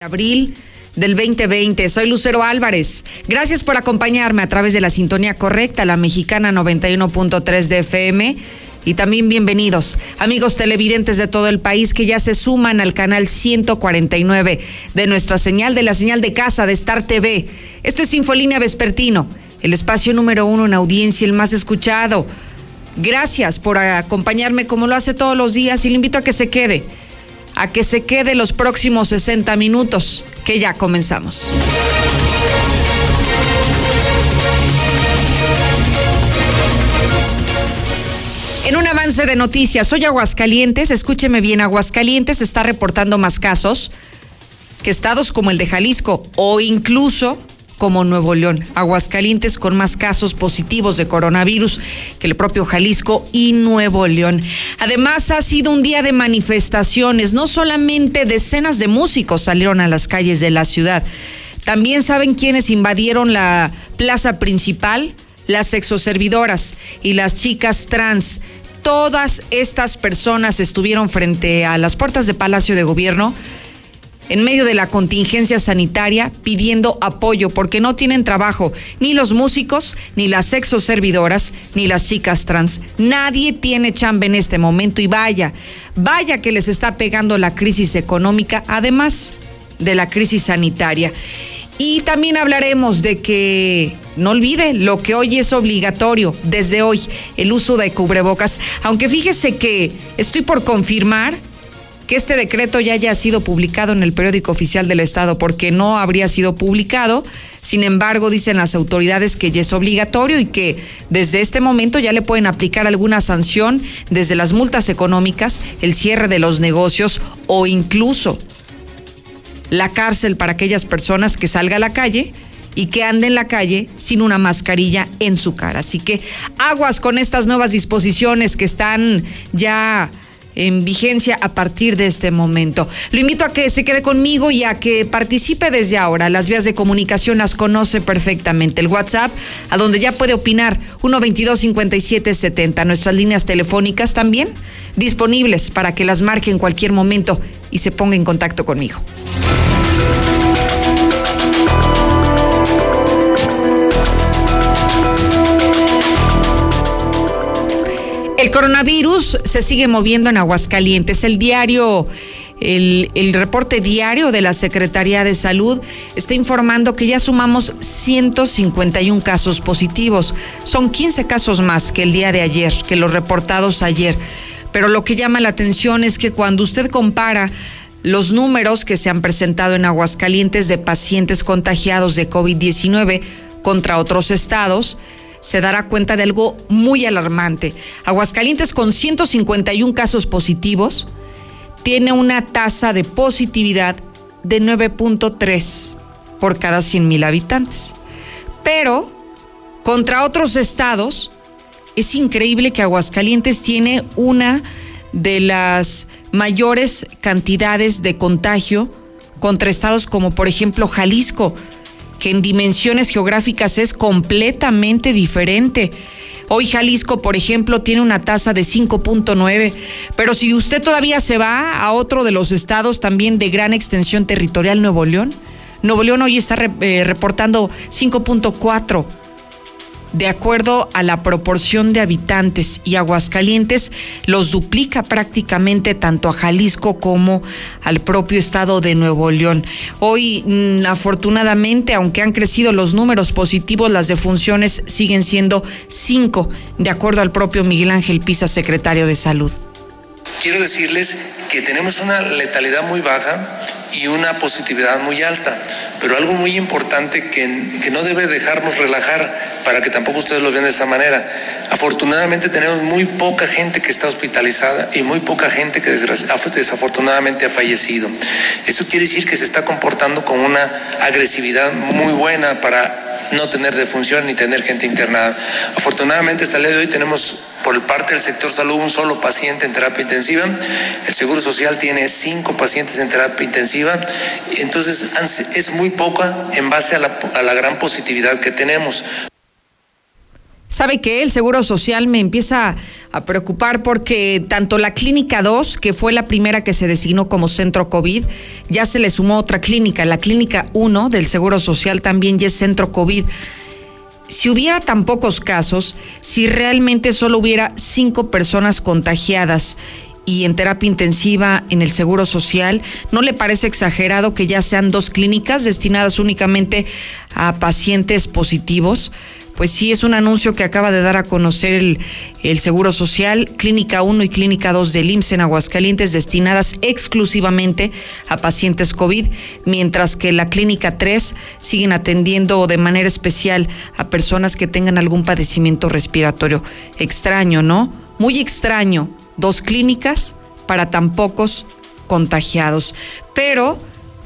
abril del 2020. Soy Lucero Álvarez. Gracias por acompañarme a través de la sintonía correcta, la mexicana 91.3 de FM. Y también bienvenidos, amigos televidentes de todo el país que ya se suman al canal 149 de nuestra señal, de la señal de casa de Star TV. Esto es Infolínea Vespertino, el espacio número uno en audiencia, el más escuchado. Gracias por acompañarme como lo hace todos los días y le invito a que se quede a que se quede los próximos 60 minutos, que ya comenzamos. En un avance de noticias, hoy Aguascalientes, escúcheme bien, Aguascalientes está reportando más casos que estados como el de Jalisco o incluso como Nuevo León. Aguascalientes con más casos positivos de coronavirus que el propio Jalisco y Nuevo León. Además, ha sido un día de manifestaciones. No solamente decenas de músicos salieron a las calles de la ciudad. También saben quiénes invadieron la plaza principal, las exoservidoras y las chicas trans. Todas estas personas estuvieron frente a las puertas de Palacio de Gobierno en medio de la contingencia sanitaria pidiendo apoyo porque no tienen trabajo ni los músicos, ni las sexoservidoras, ni las chicas trans. Nadie tiene chamba en este momento y vaya, vaya que les está pegando la crisis económica, además de la crisis sanitaria. Y también hablaremos de que no olvide lo que hoy es obligatorio, desde hoy, el uso de cubrebocas. Aunque fíjese que estoy por confirmar que este decreto ya haya sido publicado en el periódico oficial del Estado, porque no habría sido publicado. Sin embargo, dicen las autoridades que ya es obligatorio y que desde este momento ya le pueden aplicar alguna sanción, desde las multas económicas, el cierre de los negocios o incluso la cárcel para aquellas personas que salga a la calle y que ande en la calle sin una mascarilla en su cara. Así que aguas con estas nuevas disposiciones que están ya en vigencia a partir de este momento. Lo invito a que se quede conmigo y a que participe desde ahora. Las vías de comunicación las conoce perfectamente. El WhatsApp, a donde ya puede opinar, 122-5770. Nuestras líneas telefónicas también disponibles para que las marque en cualquier momento y se ponga en contacto conmigo. El coronavirus se sigue moviendo en Aguascalientes. El diario, el, reporte diario de la Secretaría de Salud está informando que ya sumamos 151 casos positivos. Son 15 casos más que el día de ayer, que los reportados ayer. Pero lo que llama la atención es que cuando usted compara los números que se han presentado en Aguascalientes de pacientes contagiados de COVID-19 contra otros estados, se dará cuenta de algo muy alarmante. Aguascalientes con 151 casos positivos tiene una tasa de positividad de 9.3 por cada 100 mil habitantes. Pero contra otros estados, es increíble que Aguascalientes tiene una de las mayores cantidades de contagio contra estados como por ejemplo Jalisco, que en dimensiones geográficas es completamente diferente. Hoy Jalisco, por ejemplo, tiene una tasa de 5.9, pero si usted todavía se va a otro de los estados también de gran extensión territorial, Nuevo León, Nuevo León hoy está eh, reportando 5.4 de acuerdo a la proporción de habitantes y Aguascalientes los duplica prácticamente tanto a Jalisco como al propio estado de Nuevo León. Hoy, mm, afortunadamente, aunque han crecido los números positivos, las defunciones siguen siendo cinco, de acuerdo al propio Miguel Ángel Pisa, secretario de Salud. Quiero decirles que tenemos una letalidad muy baja y una positividad muy alta, pero algo muy importante que, que no debe dejarnos relajar para que tampoco ustedes lo vean de esa manera. Afortunadamente tenemos muy poca gente que está hospitalizada y muy poca gente que desafortunadamente ha fallecido. Eso quiere decir que se está comportando con una agresividad muy buena para no tener defunción ni tener gente internada. Afortunadamente hasta el día de hoy tenemos por parte del sector salud un solo paciente en terapia intensiva. El Seguro Social tiene cinco pacientes en terapia intensiva. Entonces es muy poca en base a la, gran positividad que tenemos. Sabe que el Seguro Social me empieza a preocupar porque tanto la Clínica 2, que fue la primera que se designó como centro COVID, ya se le sumó otra clínica. La Clínica 1 del Seguro Social también ya es centro COVID. Si hubiera tan pocos casos, si realmente solo hubiera cinco personas contagiadas y en terapia intensiva en el Seguro Social, ¿no le parece exagerado que ya sean dos clínicas destinadas únicamente a pacientes positivos? Pues sí es un anuncio que acaba de dar a conocer el, Seguro Social, Clínica 1 y Clínica 2 del IMSS en Aguascalientes destinadas exclusivamente a pacientes COVID, mientras que la Clínica 3 siguen atendiendo de manera especial a personas que tengan algún padecimiento respiratorio. Extraño, ¿no? Muy extraño. Dos clínicas para tan pocos contagiados. Pero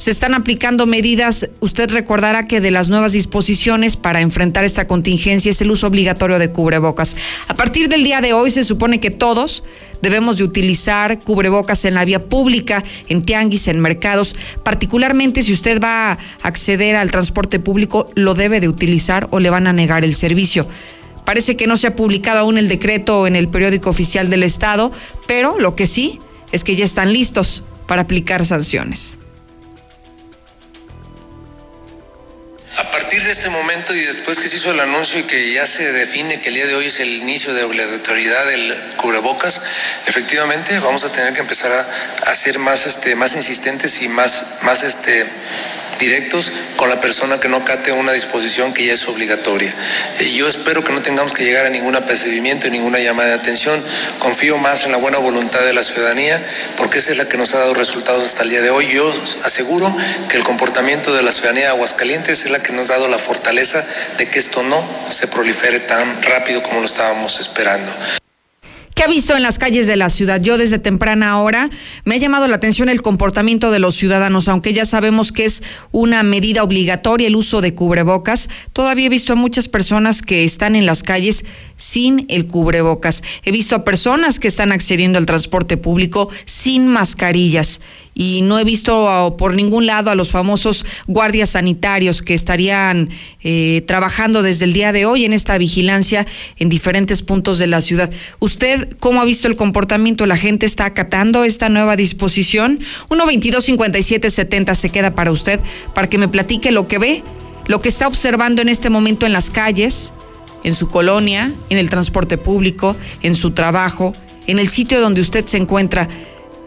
se están aplicando medidas. Usted recordará que de las nuevas disposiciones para enfrentar esta contingencia es el uso obligatorio de cubrebocas. A partir del día de hoy se supone que todos debemos de utilizar cubrebocas en la vía pública, en tianguis, en mercados. Particularmente si usted va a acceder al transporte público, lo debe de utilizar o le van a negar el servicio. Parece que no se ha publicado aún el decreto en el periódico oficial del Estado, pero lo que sí es que ya están listos para aplicar sanciones. A partir de este momento y después que se hizo el anuncio y que ya se define que el día de hoy es el inicio de obligatoriedad del cubrebocas, efectivamente vamos a tener que empezar a, ser más, este, más insistentes y más, más este, directos con la persona que no cate una disposición que ya es obligatoria. Y yo espero que no tengamos que llegar a ningún apercibimiento y ninguna llamada de atención. Confío más en la buena voluntad de la ciudadanía porque esa es la que nos ha dado resultados hasta el día de hoy. Yo aseguro que el comportamiento de la ciudadanía de Aguascalientes es la que nos ha dado la fortaleza de que esto no se prolifere tan rápido como lo estábamos esperando. ¿Qué ha visto en las calles de la ciudad? Yo desde temprana hora me ha llamado la atención el comportamiento de los ciudadanos, aunque ya sabemos que es una medida obligatoria el uso de cubrebocas. Todavía he visto a muchas personas que están en las calles sin el cubrebocas. He visto a personas que están accediendo al transporte público sin mascarillas y no he visto por ningún lado a los famosos guardias sanitarios que estarían eh, trabajando desde el día de hoy en esta vigilancia en diferentes puntos de la ciudad. ¿Usted cómo ha visto el comportamiento? ¿La gente está acatando esta nueva disposición? 1-22-57-70 se queda para usted, para que me platique lo que ve, lo que está observando en este momento en las calles, en su colonia, en el transporte público, en su trabajo, en el sitio donde usted se encuentra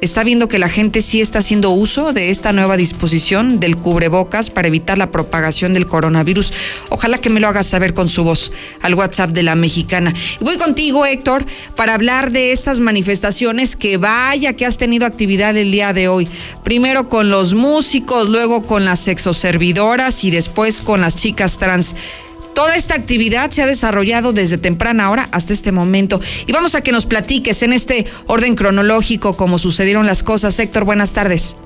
está viendo que la gente sí está haciendo uso de esta nueva disposición del cubrebocas para evitar la propagación del coronavirus. Ojalá que me lo hagas saber con su voz al WhatsApp de la mexicana. Y voy contigo, Héctor, para hablar de estas manifestaciones que vaya que has tenido actividad el día de hoy. Primero con los músicos, luego con las sexoservidoras y después con las chicas trans. Toda esta actividad se ha desarrollado desde temprana hora hasta este momento. Y vamos a que nos platiques en este orden cronológico cómo sucedieron las cosas. Héctor, buenas tardes.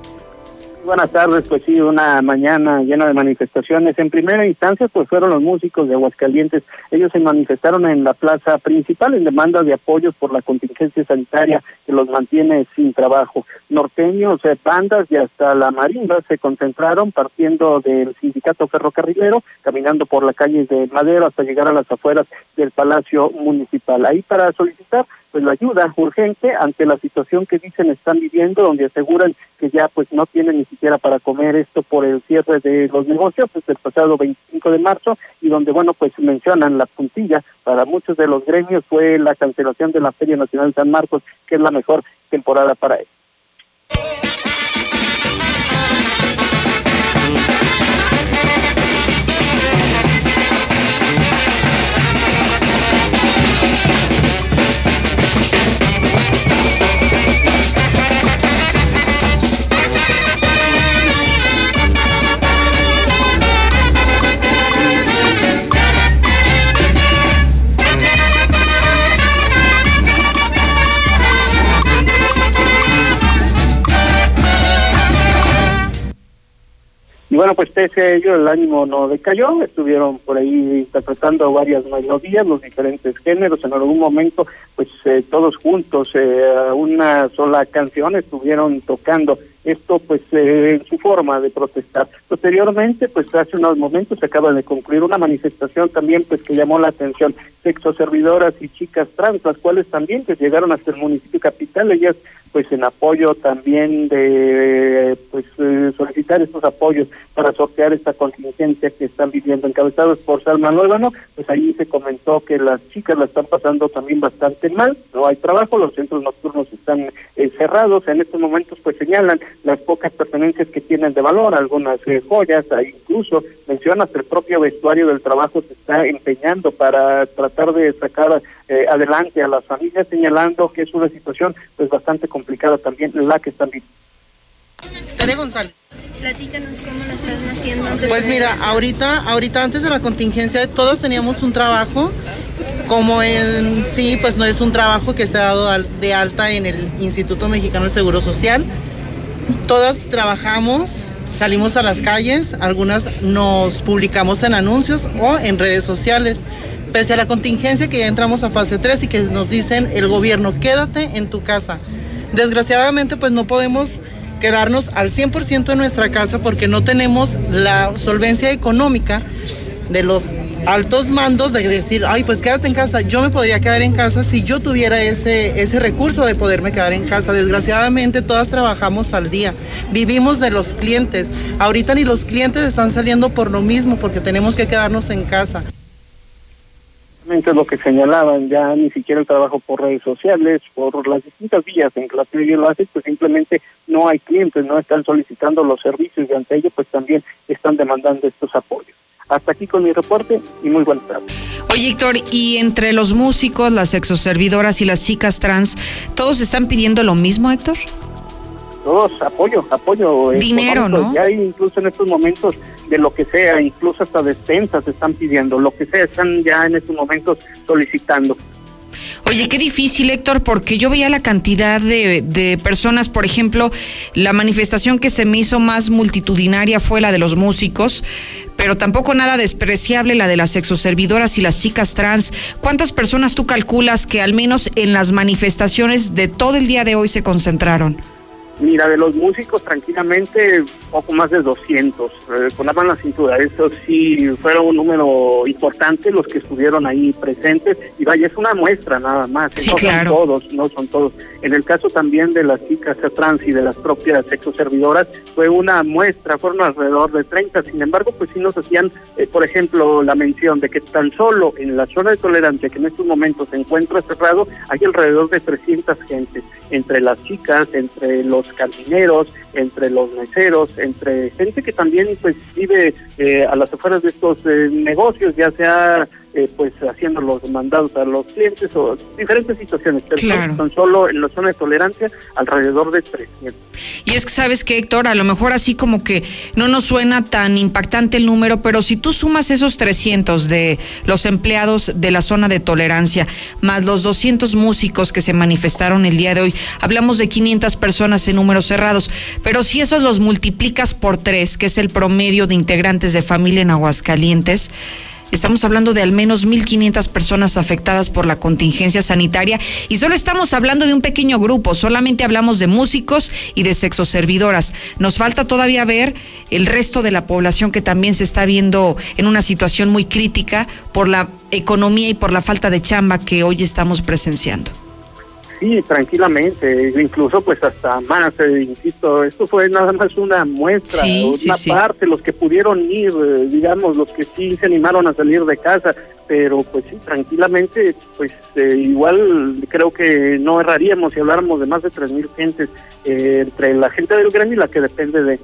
Buenas tardes, pues sí, una mañana llena de manifestaciones. En primera instancia, pues fueron los músicos de Aguascalientes. Ellos se manifestaron en la plaza principal en demanda de apoyos por la contingencia sanitaria que los mantiene sin trabajo. Norteños, bandas y hasta la marimba se concentraron partiendo del sindicato ferrocarrilero, caminando por la calle de Madero hasta llegar a las afueras del Palacio Municipal. Ahí para solicitar pues la ayuda urgente ante la situación que dicen están viviendo, donde aseguran que ya pues no tienen ni siquiera para comer esto por el cierre de los negocios desde el pasado 25 de marzo y donde bueno pues mencionan la puntilla para muchos de los gremios fue la cancelación de la Feria Nacional de San Marcos, que es la mejor temporada para ellos. Bueno, pues pese a ello el ánimo no decayó, estuvieron por ahí interpretando varias melodías, los diferentes géneros, en algún momento pues eh, todos juntos, eh, una sola canción estuvieron tocando esto pues en su forma de protestar. Posteriormente, pues hace unos momentos se acaba de concluir una manifestación también pues que llamó la atención, sexoservidoras y chicas trans, las cuales también pues llegaron hasta el municipio capital, ellas pues en apoyo también de pues eh, solicitar estos apoyos para sortear esta contingencia que están viviendo encabezados por Salma Luébano, pues ahí se comentó que las chicas la están pasando también bastante mal, no hay trabajo, los centros nocturnos están eh, cerrados, en estos momentos pues señalan las pocas pertenencias que tienen de valor, algunas eh, joyas, incluso menciona que el propio vestuario del trabajo se está empeñando para tratar de sacar adelante a las familias, señalando que es una situación pues bastante complicada también la que están viviendo. Tere González. Platícanos cómo la están haciendo Pues mira, ahorita, ahorita antes de la contingencia todos teníamos un trabajo, como en sí, pues no es un trabajo que se ha dado de alta en el Instituto Mexicano del Seguro Social. Todas trabajamos, salimos a las calles, algunas nos publicamos en anuncios o en redes sociales. Pese a la contingencia que ya entramos a fase 3 y que nos dicen el gobierno, quédate en tu casa. Desgraciadamente pues no podemos quedarnos al 100% en nuestra casa porque no tenemos la solvencia económica de los altos mandos de decir, ay, pues quédate en casa. Yo me podría quedar en casa si yo tuviera ese, ese recurso de poderme quedar en casa. Desgraciadamente todas trabajamos al día, vivimos de los clientes. Ahorita ni los clientes están saliendo por lo mismo porque tenemos que quedarnos en casa es lo que señalaban, ya ni siquiera el trabajo por redes sociales, por las distintas vías en que la lo hace, pues simplemente no hay clientes, no están solicitando los servicios y ante ello pues también están demandando estos apoyos. Hasta aquí con mi reporte y muy buenas tardes. Oye, Héctor, y entre los músicos, las exoservidoras y las chicas trans, ¿todos están pidiendo lo mismo, Héctor? Todos apoyo, apoyo. Dinero, ¿no? Ya hay incluso en estos momentos de lo que sea, incluso hasta despensas están pidiendo, lo que sea, están ya en estos momentos solicitando. Oye, qué difícil, Héctor, porque yo veía la cantidad de, de, personas, por ejemplo, la manifestación que se me hizo más multitudinaria fue la de los músicos, pero tampoco nada despreciable la de las sexoservidoras y las chicas trans. ¿Cuántas personas tú calculas que al menos en las manifestaciones de todo el día de hoy se concentraron? Mira, de los músicos tranquilamente poco más de 200, eh, con la mano cintura. Eso sí, fueron un número importante los que estuvieron ahí presentes. Y vaya, es una muestra nada más. Sí, no claro. son todos, no son todos. En el caso también de las chicas trans y de las propias sexoservidoras, fue una muestra, fueron alrededor de 30. Sin embargo, pues sí nos hacían, eh, por ejemplo, la mención de que tan solo en la zona de tolerancia, que en estos momentos se encuentra cerrado, hay alrededor de 300 gentes, entre las chicas, entre los cantineros, entre los meseros, entre gente que también pues vive eh, a las afueras de estos eh, negocios, ya sea eh, pues haciendo los mandados a los clientes o diferentes situaciones, pero son solo en la zona de tolerancia alrededor de 300. Y es que sabes que Héctor, a lo mejor así como que no nos suena tan impactante el número, pero si tú sumas esos 300 de los empleados de la zona de tolerancia, más los 200 músicos que se manifestaron el día de hoy, hablamos de 500 personas en números cerrados, pero si esos los multiplicas por tres, que es el promedio de integrantes de familia en Aguascalientes, Estamos hablando de al menos 1.500 personas afectadas por la contingencia sanitaria y solo estamos hablando de un pequeño grupo, solamente hablamos de músicos y de sexoservidoras. Nos falta todavía ver el resto de la población que también se está viendo en una situación muy crítica por la economía y por la falta de chamba que hoy estamos presenciando. Sí, tranquilamente, incluso pues hasta más, eh, insisto, esto fue nada más una muestra, una parte, los que pudieron ir, eh, digamos, los que sí se animaron a salir de casa, pero pues sí, tranquilamente, pues eh, igual creo que no erraríamos si habláramos de más de 3.000 gentes entre la gente del gremio y la que depende de...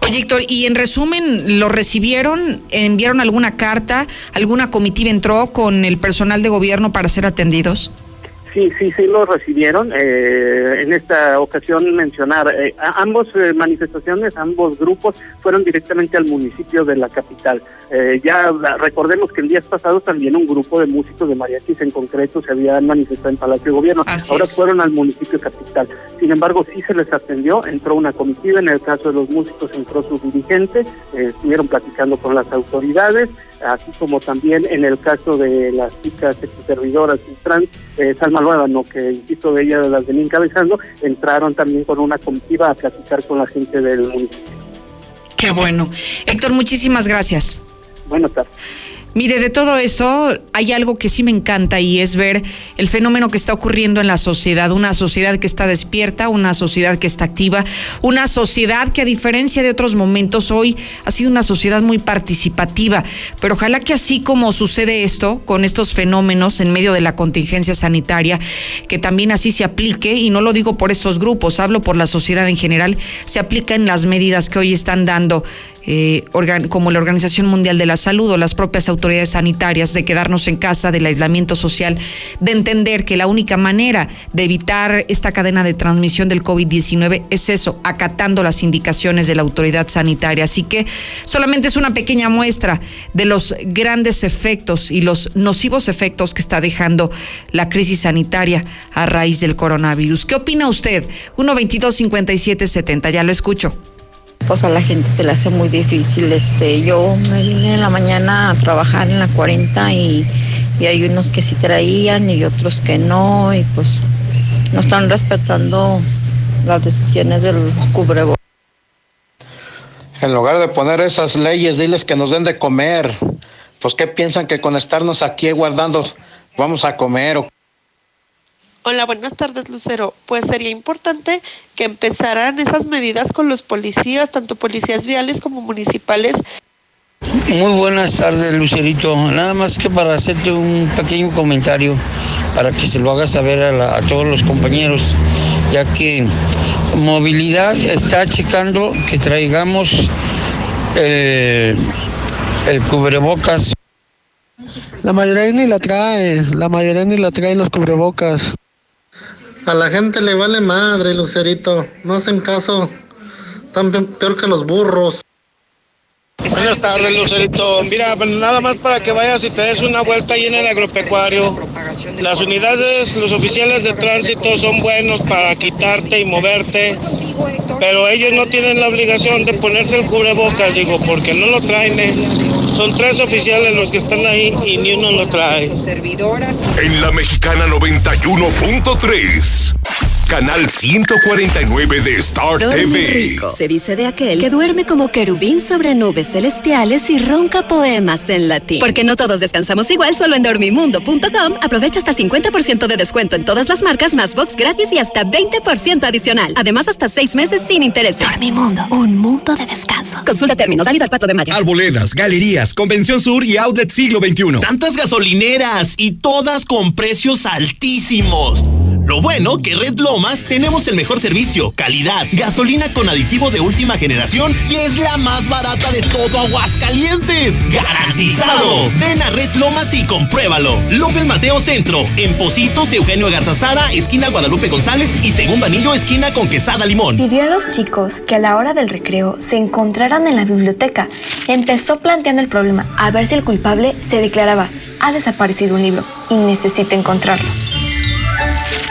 Oye, Héctor, y en resumen, ¿lo recibieron? ¿Enviaron alguna carta? ¿Alguna comitiva entró con el personal de gobierno para ser atendidos? Sí, sí, sí lo recibieron. Eh, en esta ocasión mencionar, eh, ambos eh, manifestaciones, ambos grupos fueron directamente al municipio de la capital. Eh, ya recordemos que el día pasado también un grupo de músicos de mariachis en concreto se habían manifestado en Palacio de Gobierno. Ahora fueron al municipio capital. Sin embargo, sí se les atendió, entró una comitiva, en el caso de los músicos entró su dirigente, estuvieron platicando con las autoridades, así como también en el caso de las chicas servidoras y trans, eh, Salma no que insisto de ella las venía encabezando, entraron también con una comitiva a platicar con la gente del municipio. Qué bueno. Héctor, muchísimas gracias. Buenas tardes. Mire, de todo esto hay algo que sí me encanta y es ver el fenómeno que está ocurriendo en la sociedad, una sociedad que está despierta, una sociedad que está activa, una sociedad que a diferencia de otros momentos hoy ha sido una sociedad muy participativa, pero ojalá que así como sucede esto con estos fenómenos en medio de la contingencia sanitaria, que también así se aplique, y no lo digo por estos grupos, hablo por la sociedad en general, se aplica en las medidas que hoy están dando eh, como la Organización Mundial de la Salud o las propias autoridades sanitarias de quedarnos en casa, del aislamiento social, de entender que la única manera de evitar esta cadena de transmisión del COVID-19 es eso, acatando las indicaciones de la autoridad sanitaria. Así que solamente es una pequeña muestra de los grandes efectos y los nocivos efectos que está dejando la crisis sanitaria a raíz del coronavirus. ¿Qué opina usted? 122 57 70, ya lo escucho pues a la gente se le hace muy difícil. Este, yo me vine en la mañana a trabajar en la 40 y, y hay unos que sí traían y otros que no y pues no están respetando las decisiones de los cubrebocas. En lugar de poner esas leyes, diles que nos den de comer. Pues qué piensan que con estarnos aquí guardando vamos a comer o Hola, buenas tardes, Lucero. Pues sería importante que empezaran esas medidas con los policías, tanto policías viales como municipales. Muy buenas tardes, Lucerito. Nada más que para hacerte un pequeño comentario, para que se lo haga saber a, todos los compañeros, ya que movilidad está checando que traigamos el, el cubrebocas. La mayoría ni la trae, la mayoría ni la trae los cubrebocas. A la gente le vale madre, Lucerito. No hacen caso. Tan peor que los burros. Buenas tardes, Lucerito. Mira, nada más para que vayas y te des una vuelta ahí en el agropecuario. Las unidades, los oficiales de tránsito son buenos para quitarte y moverte, pero ellos no tienen la obligación de ponerse el cubrebocas, digo, porque no lo traen. ¿eh? Son tres oficiales los que están ahí y ni uno lo trae. En la mexicana 91.3 canal 149 de Star TV. Se dice de aquel que duerme como querubín sobre nubes celestiales y ronca poemas en latín. Porque no todos descansamos igual, solo en dormimundo.com aprovecha hasta 50% de descuento en todas las marcas, más box gratis y hasta 20% adicional. Además, hasta seis meses sin intereses. Dormimundo, un mundo de descanso. Consulta términos, válido al 4 de mayo. Arboledas, galerías, Convención Sur y Outlet Siglo XXI. Tantas gasolineras y todas con precios altísimos. Lo bueno que Red Lomas tenemos el mejor servicio, calidad, gasolina con aditivo de última generación y es la más barata de todo Aguascalientes. ¡Garantizado! Ven a Red Lomas y compruébalo. López Mateo Centro, en Positos, Eugenio Garzazada, esquina Guadalupe González y segundo anillo, esquina con Quesada Limón. Pidió a los chicos que a la hora del recreo se encontraran en la biblioteca. Empezó planteando el problema a ver si el culpable se declaraba. Ha desaparecido un libro y necesito encontrarlo.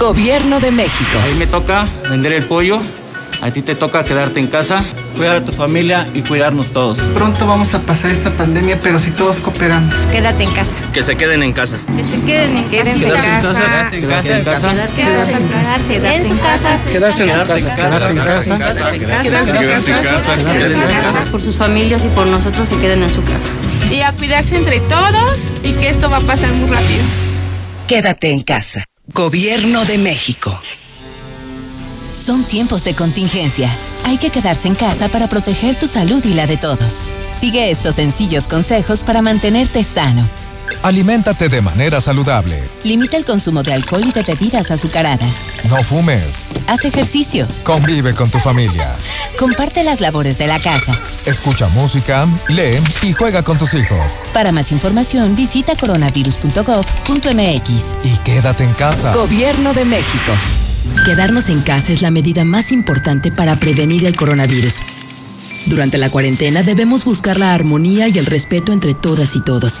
Gobierno de México. A mí me toca vender el pollo, a ti te toca quedarte en casa, cuidar a tu familia y cuidarnos todos. Pronto vamos a pasar esta pandemia, pero si todos cooperamos. Quédate en casa. Que se queden en casa. Que se queden en casa. Quédense en casa. Quédate en casa. Quedarse en casa. Quedarse en casa. Quedarse en casa. Quedarse en casa. Quedarse en casa. Por sus familias y por nosotros se queden en su casa. Y a cuidarse entre todos y que esto va a pasar muy rápido. Quédate en casa. Gobierno de México. Son tiempos de contingencia Hay que quedarse en casa para proteger tu salud y la de todos. Sigue estos sencillos consejos para mantenerte sano. Aliméntate de manera saludable. Limita el consumo de alcohol y de bebidas azucaradas. No fumes. Haz ejercicio. Convive con tu familia. Comparte las labores de la casa. Escucha música, lee y juega con tus hijos. Para más información, visita coronavirus.gov.mx. Y quédate en casa. Gobierno de México. Quedarnos en casa es la medida más importante para prevenir el coronavirus. Durante la cuarentena debemos buscar la armonía y el respeto entre todas y todos.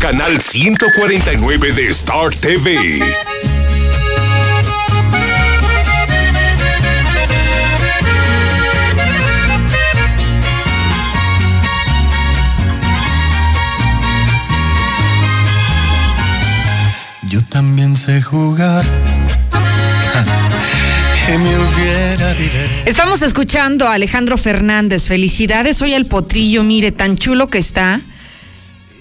canal 149 de Star TV. Yo también sé jugar. Estamos escuchando a Alejandro Fernández. Felicidades hoy al potrillo, mire, tan chulo que está.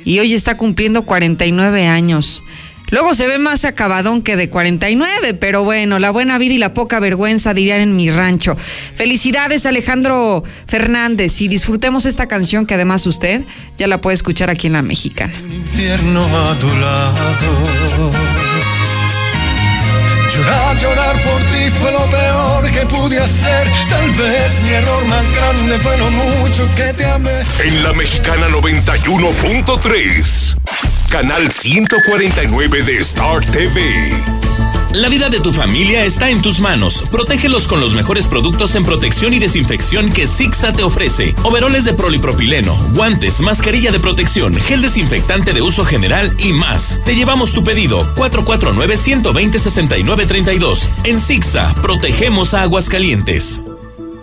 Y hoy está cumpliendo 49 años. Luego se ve más acabadón que de 49, pero bueno, la buena vida y la poca vergüenza dirían en mi rancho. Felicidades Alejandro Fernández y disfrutemos esta canción que además usted ya la puede escuchar aquí en la mexicana. infierno a tu lado. Llorar, llorar por ti fue lo peor que pude hacer. Tal vez mi error más grande fue lo mucho que te amé. En la mexicana 91.3, canal 149 de Star TV. La vida de tu familia está en tus manos. Protégelos con los mejores productos en protección y desinfección que Sixa te ofrece. Overoles de polipropileno, guantes, mascarilla de protección, gel desinfectante de uso general y más. Te llevamos tu pedido 449-120-6932. En Sixa, protegemos a Aguascalientes.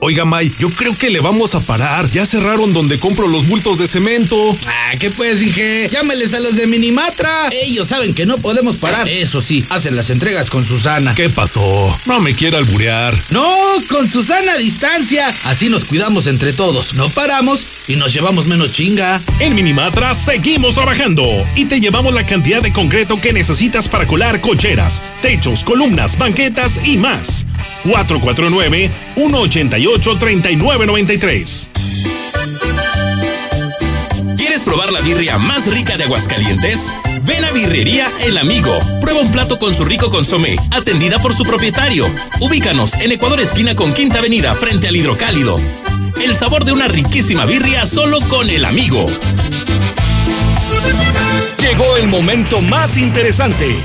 Oiga, May, yo creo que le vamos a parar. Ya cerraron donde compro los bultos de cemento. Ah, ¿qué pues, dije? Llámeles a los de Minimatra. Ellos saben que no podemos parar. Eso sí, hacen las entregas con Susana. ¿Qué pasó? No me quiera alburear. No, con Susana a distancia. Así nos cuidamos entre todos. No paramos y nos llevamos menos chinga. En Minimatra seguimos trabajando y te llevamos la cantidad de concreto que necesitas para colar cocheras, techos, columnas, banquetas y más. 449-188-3993. ¿Quieres probar la birria más rica de Aguascalientes? Ven a Birrería El Amigo. Prueba un plato con su rico consomé, atendida por su propietario. Ubícanos en Ecuador esquina con Quinta Avenida, frente al Hidrocálido. El sabor de una riquísima birria solo con El Amigo. Llegó el momento más interesante.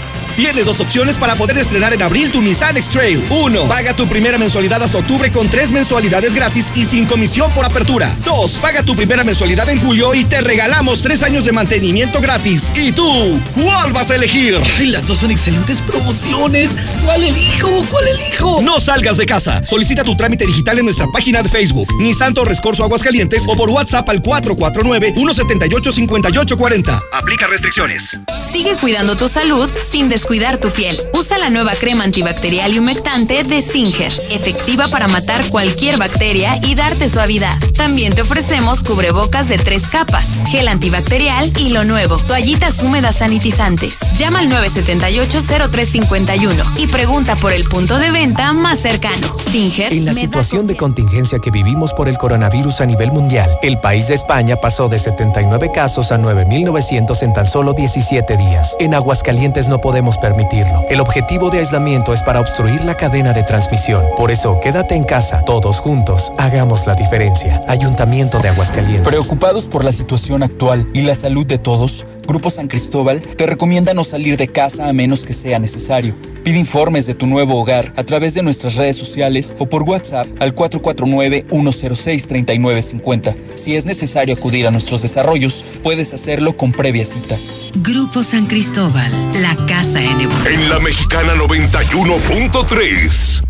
Tienes dos opciones para poder estrenar en abril tu Nissan X-Trail. Uno, paga tu primera mensualidad hasta octubre con tres mensualidades gratis y sin comisión por apertura. Dos, paga tu primera mensualidad en julio y te regalamos tres años de mantenimiento gratis. ¿Y tú? ¿Cuál vas a elegir? Ay, las dos son excelentes promociones. ¿Cuál elijo? ¿Cuál elijo? No salgas de casa. Solicita tu trámite digital en nuestra página de Facebook, Nissan Torres Corso Aguascalientes o por WhatsApp al 449-178-5840. Aplica restricciones. Sigue cuidando tu salud sin descuidar tu piel. Usa la nueva crema antibacterial y humectante de Singer, efectiva para matar cualquier bacteria y darte suavidad. También te ofrecemos cubrebocas de tres capas, gel antibacterial y lo nuevo, toallitas húmedas sanitizantes. Llama al 978-0351 y pregunta por el punto de venta más cercano. Singer. En la situación de contingencia que vivimos por el coronavirus a nivel mundial, el país de España pasó de 79 casos a 9.900 en tan solo 17 días. En Aguascalientes no podemos permitirlo. El objetivo de aislamiento es para obstruir la cadena de transmisión. Por eso, quédate en casa. Todos juntos, hagamos la diferencia. Ayuntamiento de Aguascalientes. Preocupados por la situación actual y la salud de todos, Grupo San Cristóbal te recomienda no salir de casa a menos que sea necesario. Pide informes de tu nuevo hogar a través de nuestras redes sociales o por WhatsApp al 449-106-3950. Si es necesario acudir a nuestros desarrollos, puedes hacerlo con previa cita. Grupo San Cristóbal, la casa en Evolución. En la Mexicana 91.3.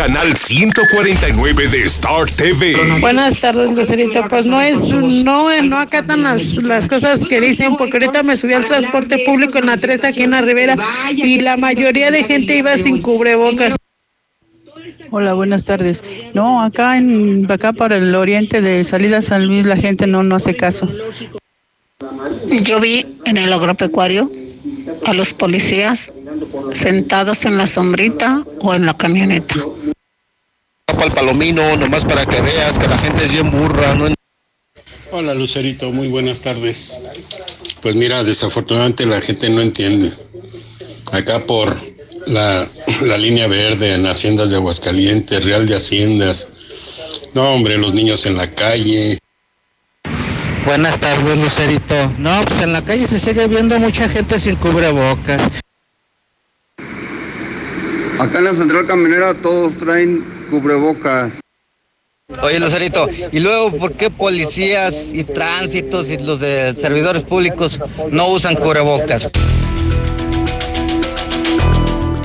Canal 149 de Star TV. Buenas tardes, Lucerito. Pues no es, no, no acatan las, las cosas que dicen, porque ahorita me subí al transporte público en la 3 aquí en la Ribera y la mayoría de gente iba sin cubrebocas. Hola, buenas tardes. No, acá en acá para el oriente de salida San Luis la gente no no hace caso. Yo vi en el agropecuario a los policías sentados en la sombrita o en la camioneta. El palomino, nomás para que veas que la gente es bien burra, ¿no? Hola Lucerito, muy buenas tardes. Pues mira, desafortunadamente la gente no entiende. Acá por la, la línea verde en Haciendas de Aguascalientes, Real de Haciendas. No, hombre, los niños en la calle. Buenas tardes, Lucerito. No, pues en la calle se sigue viendo mucha gente sin cubrebocas. Acá en la central camionera todos traen cubrebocas. Oye, Lucerito, y luego, ¿por qué policías y tránsitos y los de servidores públicos no usan cubrebocas?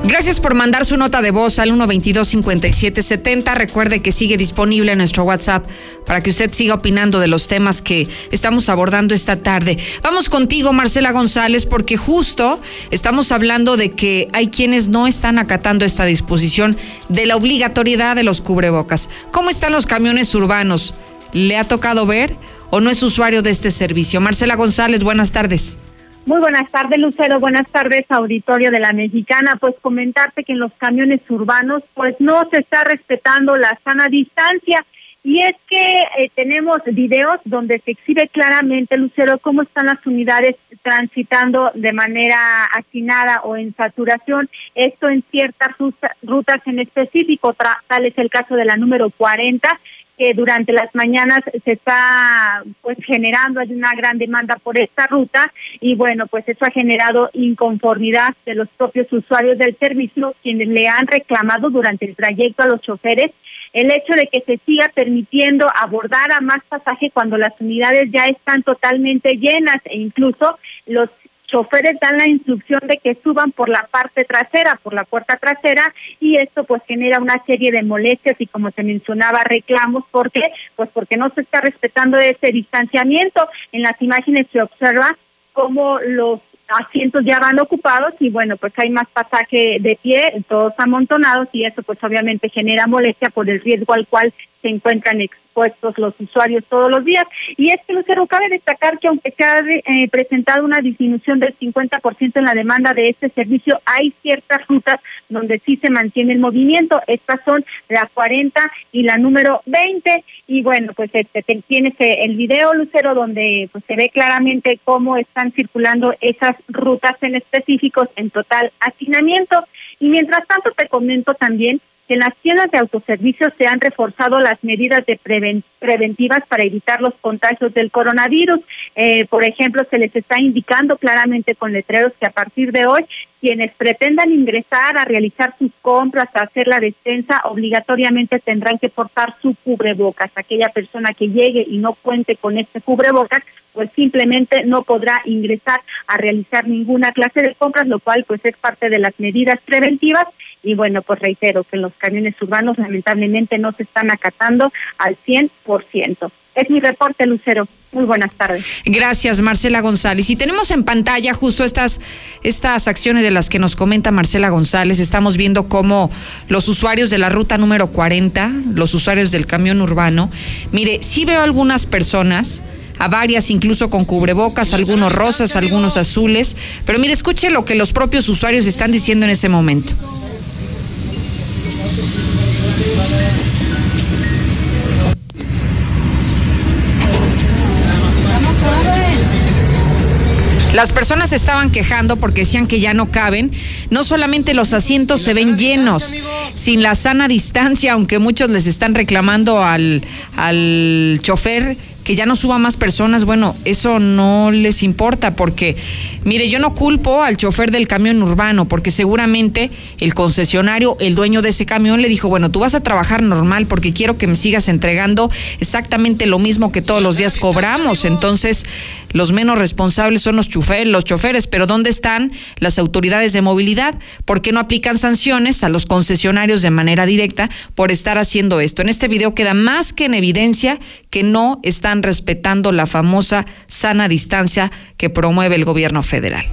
Gracias por mandar su nota de voz al 122-5770. Recuerde que sigue disponible nuestro WhatsApp para que usted siga opinando de los temas que estamos abordando esta tarde. Vamos contigo, Marcela González, porque justo estamos hablando de que hay quienes no están acatando esta disposición de la obligatoriedad de los cubrebocas. ¿Cómo están los camiones urbanos? ¿Le ha tocado ver o no es usuario de este servicio? Marcela González, buenas tardes. Muy buenas tardes, Lucero. Buenas tardes, auditorio de la Mexicana. Pues comentarte que en los camiones urbanos, pues no se está respetando la sana distancia. Y es que eh, tenemos videos donde se exhibe claramente, Lucero, cómo están las unidades transitando de manera afinada o en saturación. Esto en ciertas rutas en específico, tal es el caso de la número 40 que durante las mañanas se está pues generando hay una gran demanda por esta ruta y bueno pues eso ha generado inconformidad de los propios usuarios del servicio quienes le han reclamado durante el trayecto a los choferes el hecho de que se siga permitiendo abordar a más pasaje cuando las unidades ya están totalmente llenas e incluso los choferes dan la instrucción de que suban por la parte trasera, por la puerta trasera, y esto pues genera una serie de molestias y como se mencionaba, reclamos. ¿Por qué? Pues porque no se está respetando ese distanciamiento. En las imágenes se observa cómo los asientos ya van ocupados y bueno, pues hay más pasaje de pie, todos amontonados y eso pues obviamente genera molestia por el riesgo al cual se encuentran expuestos los usuarios todos los días. Y es que, Lucero, cabe destacar que aunque se ha eh, presentado una disminución del 50% en la demanda de este servicio, hay ciertas rutas donde sí se mantiene el movimiento. Estas son la 40 y la número 20. Y bueno, pues este, tienes el video, Lucero, donde pues, se ve claramente cómo están circulando esas rutas en específicos en total hacinamiento. Y mientras tanto te comento también en las tiendas de autoservicio se han reforzado las medidas de preventivas para evitar los contagios del coronavirus. Eh, por ejemplo, se les está indicando claramente con letreros que a partir de hoy quienes pretendan ingresar a realizar sus compras, a hacer la despensa, obligatoriamente tendrán que portar su cubrebocas. Aquella persona que llegue y no cuente con este cubrebocas, pues simplemente no podrá ingresar a realizar ninguna clase de compras, lo cual pues es parte de las medidas preventivas y bueno, pues reitero que los camiones urbanos lamentablemente no se están acatando al 100%. Es mi reporte, Lucero. Muy buenas tardes. Gracias, Marcela González. Y tenemos en pantalla justo estas, estas acciones de las que nos comenta Marcela González. Estamos viendo cómo los usuarios de la ruta número 40, los usuarios del camión urbano, mire, sí veo algunas personas a varias incluso con cubrebocas, algunos rosas, algunos azules, pero mire, escuche lo que los propios usuarios están diciendo en ese momento. Las personas estaban quejando porque decían que ya no caben. No solamente los asientos se ven llenos, sin la sana distancia, aunque muchos les están reclamando al, al chofer que ya no suba más personas, bueno, eso no les importa porque, mire, yo no culpo al chofer del camión urbano porque seguramente el concesionario, el dueño de ese camión le dijo, bueno, tú vas a trabajar normal porque quiero que me sigas entregando exactamente lo mismo que todos los días cobramos. Entonces, los menos responsables son los choferes, los choferes, pero ¿dónde están las autoridades de movilidad? ¿Por qué no aplican sanciones a los concesionarios de manera directa por estar haciendo esto? En este video queda más que en evidencia que no están respetando la famosa sana distancia que promueve el gobierno federal.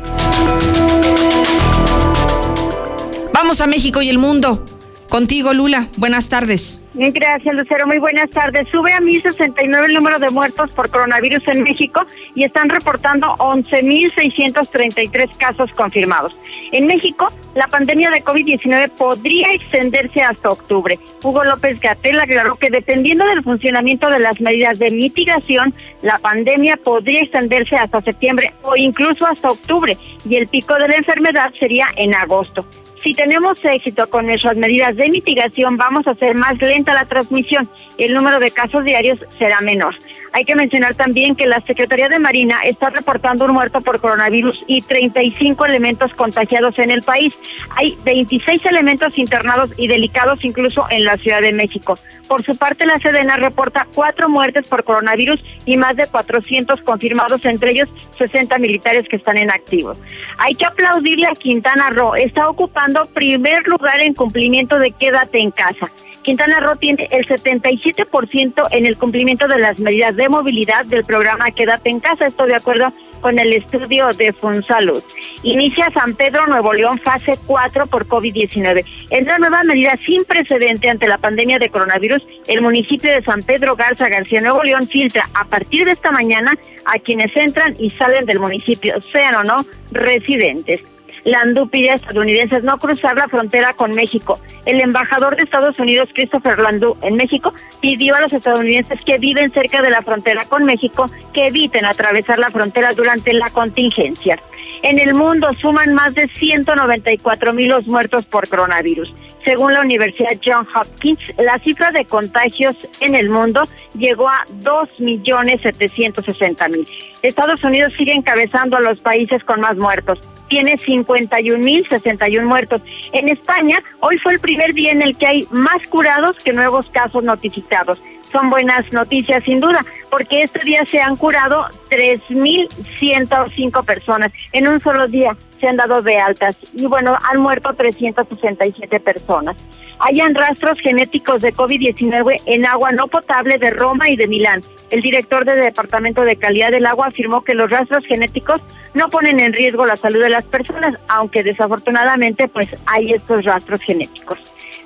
Vamos a México y el mundo. Contigo, Lula. Buenas tardes. Gracias, Lucero. Muy buenas tardes. Sube a 1.069 el número de muertos por coronavirus en México y están reportando 11.633 casos confirmados. En México, la pandemia de COVID-19 podría extenderse hasta octubre. Hugo López Gatel aclaró que dependiendo del funcionamiento de las medidas de mitigación, la pandemia podría extenderse hasta septiembre o incluso hasta octubre y el pico de la enfermedad sería en agosto. Si tenemos éxito con nuestras medidas de mitigación, vamos a hacer más lenta la transmisión. El número de casos diarios será menor. Hay que mencionar también que la Secretaría de Marina está reportando un muerto por coronavirus y 35 elementos contagiados en el país. Hay 26 elementos internados y delicados incluso en la Ciudad de México. Por su parte, la Sedena reporta cuatro muertes por coronavirus y más de 400 confirmados, entre ellos 60 militares que están en activo. Hay que aplaudirle a Quintana Roo. Está ocupando primer lugar en cumplimiento de quédate en casa. Quintana Roo tiene el 77% en el cumplimiento de las medidas de movilidad del programa Quédate en casa. Esto de acuerdo con el estudio de Funsalud. Inicia San Pedro, Nuevo León, fase 4 por COVID-19. En una nueva medida sin precedente ante la pandemia de coronavirus, el municipio de San Pedro Garza García, Nuevo León, filtra a partir de esta mañana a quienes entran y salen del municipio, sean o no residentes. Landú pide a estadounidenses no cruzar la frontera con México. El embajador de Estados Unidos, Christopher Landú, en México, pidió a los estadounidenses que viven cerca de la frontera con México que eviten atravesar la frontera durante la contingencia. En el mundo suman más de 194 mil los muertos por coronavirus. Según la Universidad John Hopkins, la cifra de contagios en el mundo llegó a 2.760.000. Estados Unidos sigue encabezando a los países con más muertos. Tiene 51.061 muertos. En España, hoy fue el primer día en el que hay más curados que nuevos casos notificados. Son buenas noticias sin duda, porque este día se han curado 3.105 personas en un solo día se han dado de altas y bueno, han muerto 367 personas. Hayan rastros genéticos de COVID-19 en agua no potable de Roma y de Milán. El director del Departamento de Calidad del Agua afirmó que los rastros genéticos no ponen en riesgo la salud de las personas, aunque desafortunadamente pues hay estos rastros genéticos.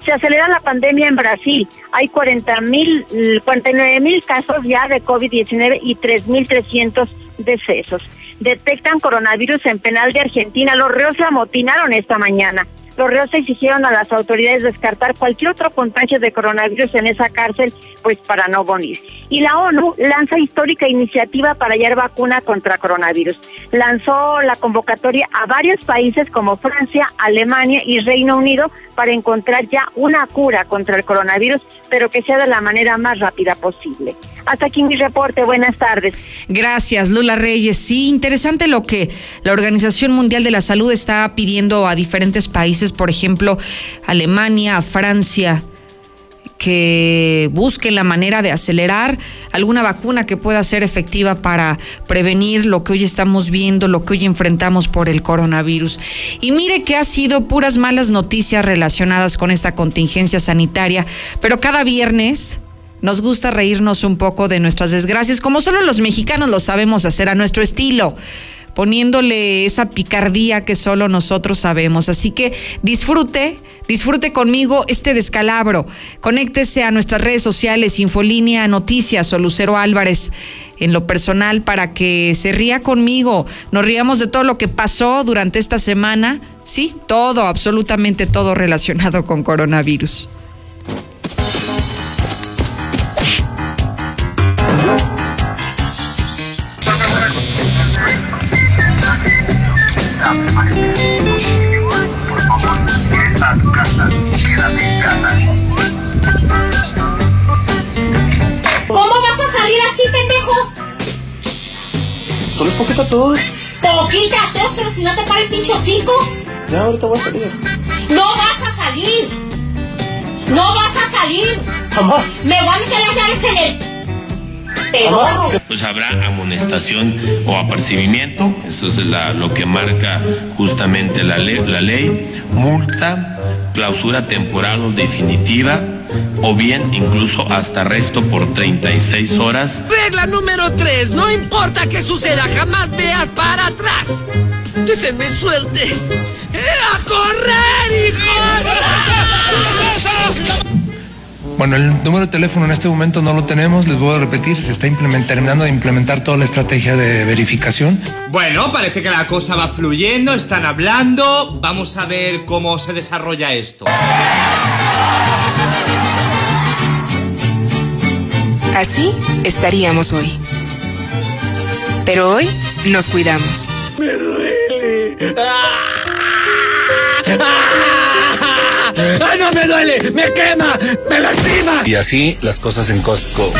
Se acelera la pandemia en Brasil. Hay 40 mil, 49 mil casos ya de COVID-19 y 3.300 decesos detectan coronavirus en penal de Argentina. Los reos se amotinaron esta mañana. Los reos exigieron a las autoridades descartar cualquier otro contagio de coronavirus en esa cárcel, pues para no morir. Y la ONU lanza histórica iniciativa para hallar vacuna contra coronavirus. Lanzó la convocatoria a varios países como Francia, Alemania y Reino Unido para encontrar ya una cura contra el coronavirus, pero que sea de la manera más rápida posible. Hasta aquí mi reporte. Buenas tardes. Gracias, Lula Reyes. Sí, interesante lo que la Organización Mundial de la Salud está pidiendo a diferentes países, por ejemplo, Alemania, Francia que busquen la manera de acelerar alguna vacuna que pueda ser efectiva para prevenir lo que hoy estamos viendo, lo que hoy enfrentamos por el coronavirus. Y mire que ha sido puras malas noticias relacionadas con esta contingencia sanitaria, pero cada viernes nos gusta reírnos un poco de nuestras desgracias, como solo los mexicanos lo sabemos hacer a nuestro estilo poniéndole esa picardía que solo nosotros sabemos. Así que disfrute, disfrute conmigo este descalabro. Conéctese a nuestras redes sociales, Infolínea Noticias o Lucero Álvarez en lo personal para que se ría conmigo, nos riamos de todo lo que pasó durante esta semana. Sí, todo, absolutamente todo relacionado con coronavirus. ¿Cómo vas a salir así, pendejo? poquita tos. Poquita tos, pero si no te para el pinche hocico. Ya, ahorita voy a salir. No vas a salir. No vas a salir. Mamá. Me voy a meter las llaves en el Pues habrá amonestación o apercibimiento, eso es lo que marca justamente la ley, multa, clausura temporal o definitiva, o bien incluso hasta arresto por 36 horas. Regla número 3. No importa qué suceda, jamás veas para atrás. Déjenme suerte. ¡Eh, ¡A correr, hijos! Bueno, el número de teléfono en este momento no lo tenemos, les voy a repetir, se está terminando de implementar toda la estrategia de verificación. Bueno, parece que la cosa va fluyendo, están hablando. Vamos a ver cómo se desarrolla esto. Así estaríamos hoy. Pero hoy nos cuidamos. Me duele. ¡Ay, no me duele! ¡Me quema! ¡Me lastima! Y así las cosas en Costco.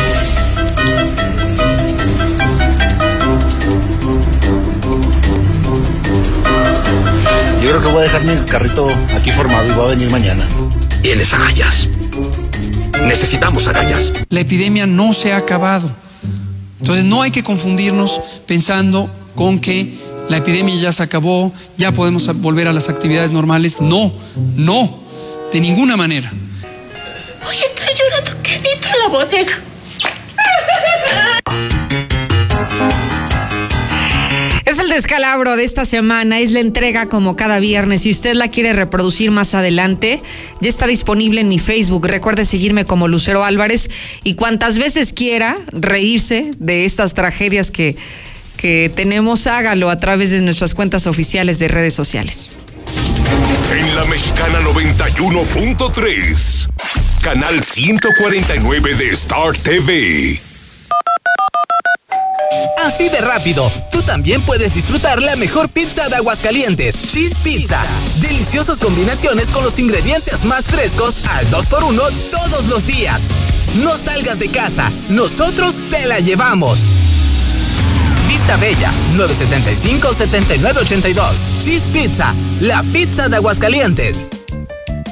Yo creo que voy a dejar mi carrito aquí formado y voy a venir mañana. Tienes agallas. Necesitamos agallas. La epidemia no se ha acabado. Entonces no hay que confundirnos pensando con que la epidemia ya se acabó, ya podemos volver a las actividades normales. No, no, de ninguna manera. Voy a estar llorando quedito en la bodega. Es el descalabro de esta semana, es la entrega como cada viernes. Si usted la quiere reproducir más adelante, ya está disponible en mi Facebook. Recuerde seguirme como Lucero Álvarez y cuantas veces quiera reírse de estas tragedias que, que tenemos, hágalo a través de nuestras cuentas oficiales de redes sociales. En la Mexicana 91.3, canal 149 de Star TV. Así de rápido, tú también puedes disfrutar la mejor pizza de Aguascalientes, Cheese Pizza. Deliciosas combinaciones con los ingredientes más frescos al 2x1 todos los días. No salgas de casa, nosotros te la llevamos. Vista Bella, 975-7982. Cheese Pizza, la pizza de Aguascalientes.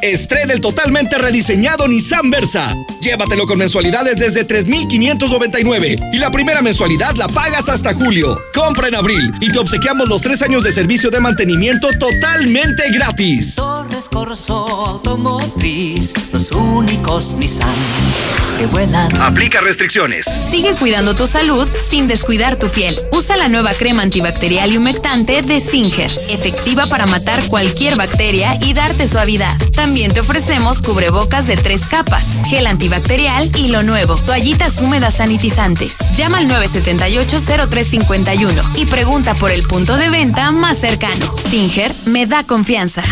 Estrena el totalmente rediseñado Nissan Versa. Llévatelo con mensualidades desde 3,599 y la primera mensualidad la pagas hasta julio. Compra en abril y te obsequiamos los tres años de servicio de mantenimiento totalmente gratis. Torres Corso Automotriz, los únicos Nissan que vuelan. Aplica restricciones. Sigue cuidando tu salud sin descuidar tu piel. Usa la nueva crema antibacterial y humectante de Singer, efectiva para matar cualquier bacteria y darte suavidad. También te ofrecemos cubrebocas de tres capas, gel antibacterial y lo nuevo, toallitas húmedas sanitizantes. Llama al 978-0351 y pregunta por el punto de venta más cercano. Singer me da confianza.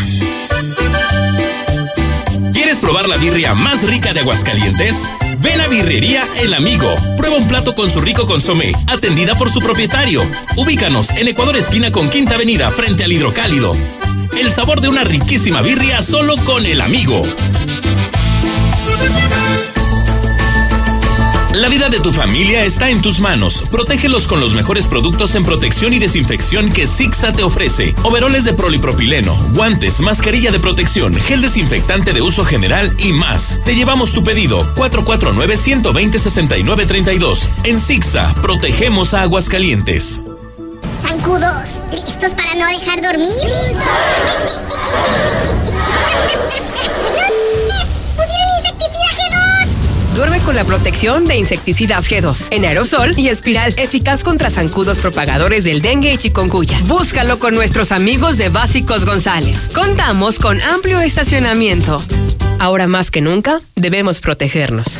¿Quieres probar la birria más rica de Aguascalientes? Ven a Birrería El Amigo. Prueba un plato con su rico consomé, atendida por su propietario. Ubícanos en Ecuador esquina con Quinta Avenida, frente al Hidrocálido. El sabor de una riquísima birria solo con El Amigo. La vida de tu familia está en tus manos. Protégelos con los mejores productos en protección y desinfección que Sixa te ofrece. Overoles de polipropileno, guantes, mascarilla de protección, gel desinfectante de uso general y más. Te llevamos tu pedido 449-120-6932. En Sixa, protegemos a Aguascalientes. Zancudos, ¿listos para no dejar dormir? ¡Pusieron insecticida G2! Duerme con la protección de insecticidas G2 en aerosol y espiral eficaz contra zancudos propagadores del dengue y chikungunya. Búscalo con nuestros amigos de Básicos González. Contamos con amplio estacionamiento. Ahora más que nunca, debemos protegernos.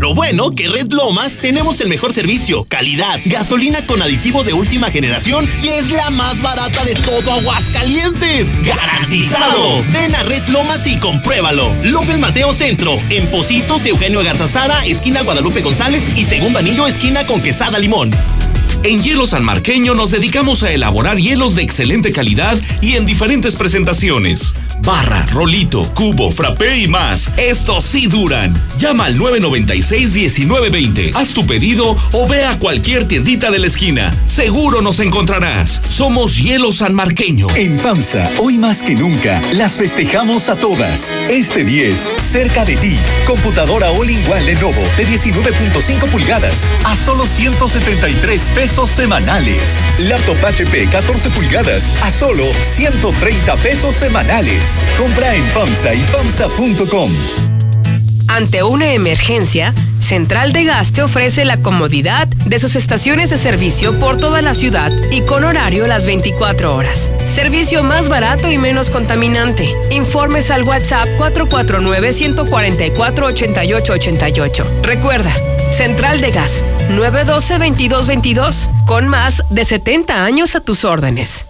Lo bueno que Red Lomas tenemos el mejor servicio, calidad, gasolina con aditivo de última generación y es la más barata de todo Aguascalientes. ¡Garantizado! Ven a Red Lomas y compruébalo. López Mateo Centro, en Positos, Eugenio Garzazada, esquina Guadalupe González y segundo anillo, esquina con Quesada Limón. En Hielo San Marqueño nos dedicamos a elaborar hielos de excelente calidad y en diferentes presentaciones. Barra, rolito, cubo, frappé y más. Estos sí duran. Llama al 996-1920. Haz tu pedido o ve a cualquier tiendita de la esquina. Seguro nos encontrarás. Somos Hielo San Marqueño. En FAMSA, hoy más que nunca, las festejamos a todas. Este 10, cerca de ti. Computadora All-in-One Lenovo de 19.5 pulgadas a solo 173 pesos semanales. Laptop HP 14 pulgadas a solo 130 pesos semanales. Compra en FAMSA y FAMSA.com. Ante una emergencia, Central de Gas te ofrece la comodidad de sus estaciones de servicio por toda la ciudad y con horario las 24 horas. Servicio más barato y menos contaminante. Informes al WhatsApp 449-144-8888. Recuerda, Central de Gas 912-2222, con más de 70 años a tus órdenes.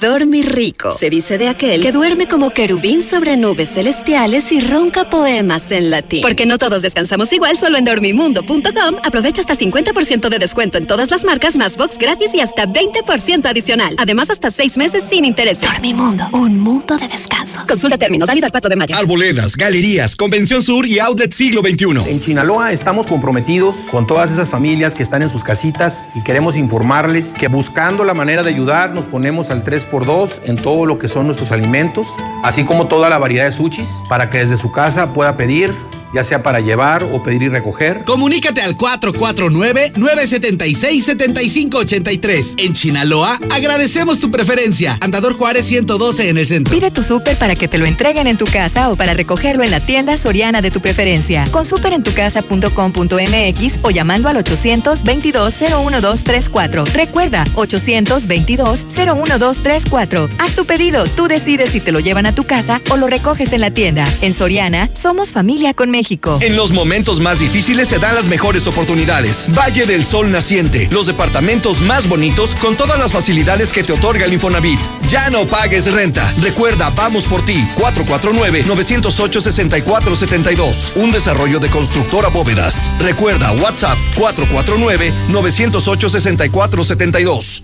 Dormir rico. Se dice de aquel que duerme como querubín sobre nubes celestiales y ronca poemas en latín. Porque no todos descansamos igual, solo en dormimundo.com aprovecha hasta 50% de descuento en todas las marcas, más box gratis y hasta 20% adicional. Además, hasta seis meses sin intereses. Dormimundo, un mundo de descanso. Consulta términos, válido al 4 de mayo. Arboledas, galerías, Convención Sur y Outlet Siglo XXI. En Chinaloa estamos comprometidos con todas esas familias que están en sus casitas y queremos informarles que buscando la manera de ayudar nos ponemos al 3 por 2 en todo lo que son nuestros alimentos, así como toda la variedad de sushis, para que desde su casa pueda pedir ya sea para llevar o pedir y recoger. Comunícate al 449-976-7583. En Chinaloa, agradecemos tu preferencia. Andador Juárez 112 en el centro. Pide tu súper para que te lo entreguen en tu casa o para recogerlo en la tienda soriana de tu preferencia. Con superentucasa.com.mx o llamando al 822-01234. Recuerda, 822-01234. Haz tu pedido. Tú decides si te lo llevan a tu casa o lo recoges en la tienda. En Soriana, somos familia con México. En los momentos más difíciles se dan las mejores oportunidades. Valle del Sol Naciente, los departamentos más bonitos con todas las facilidades que te otorga el Infonavit. Ya no pagues renta. Recuerda, vamos por ti. 449-908-6472. Un desarrollo de constructora bóvedas. Recuerda, WhatsApp 449-908-6472.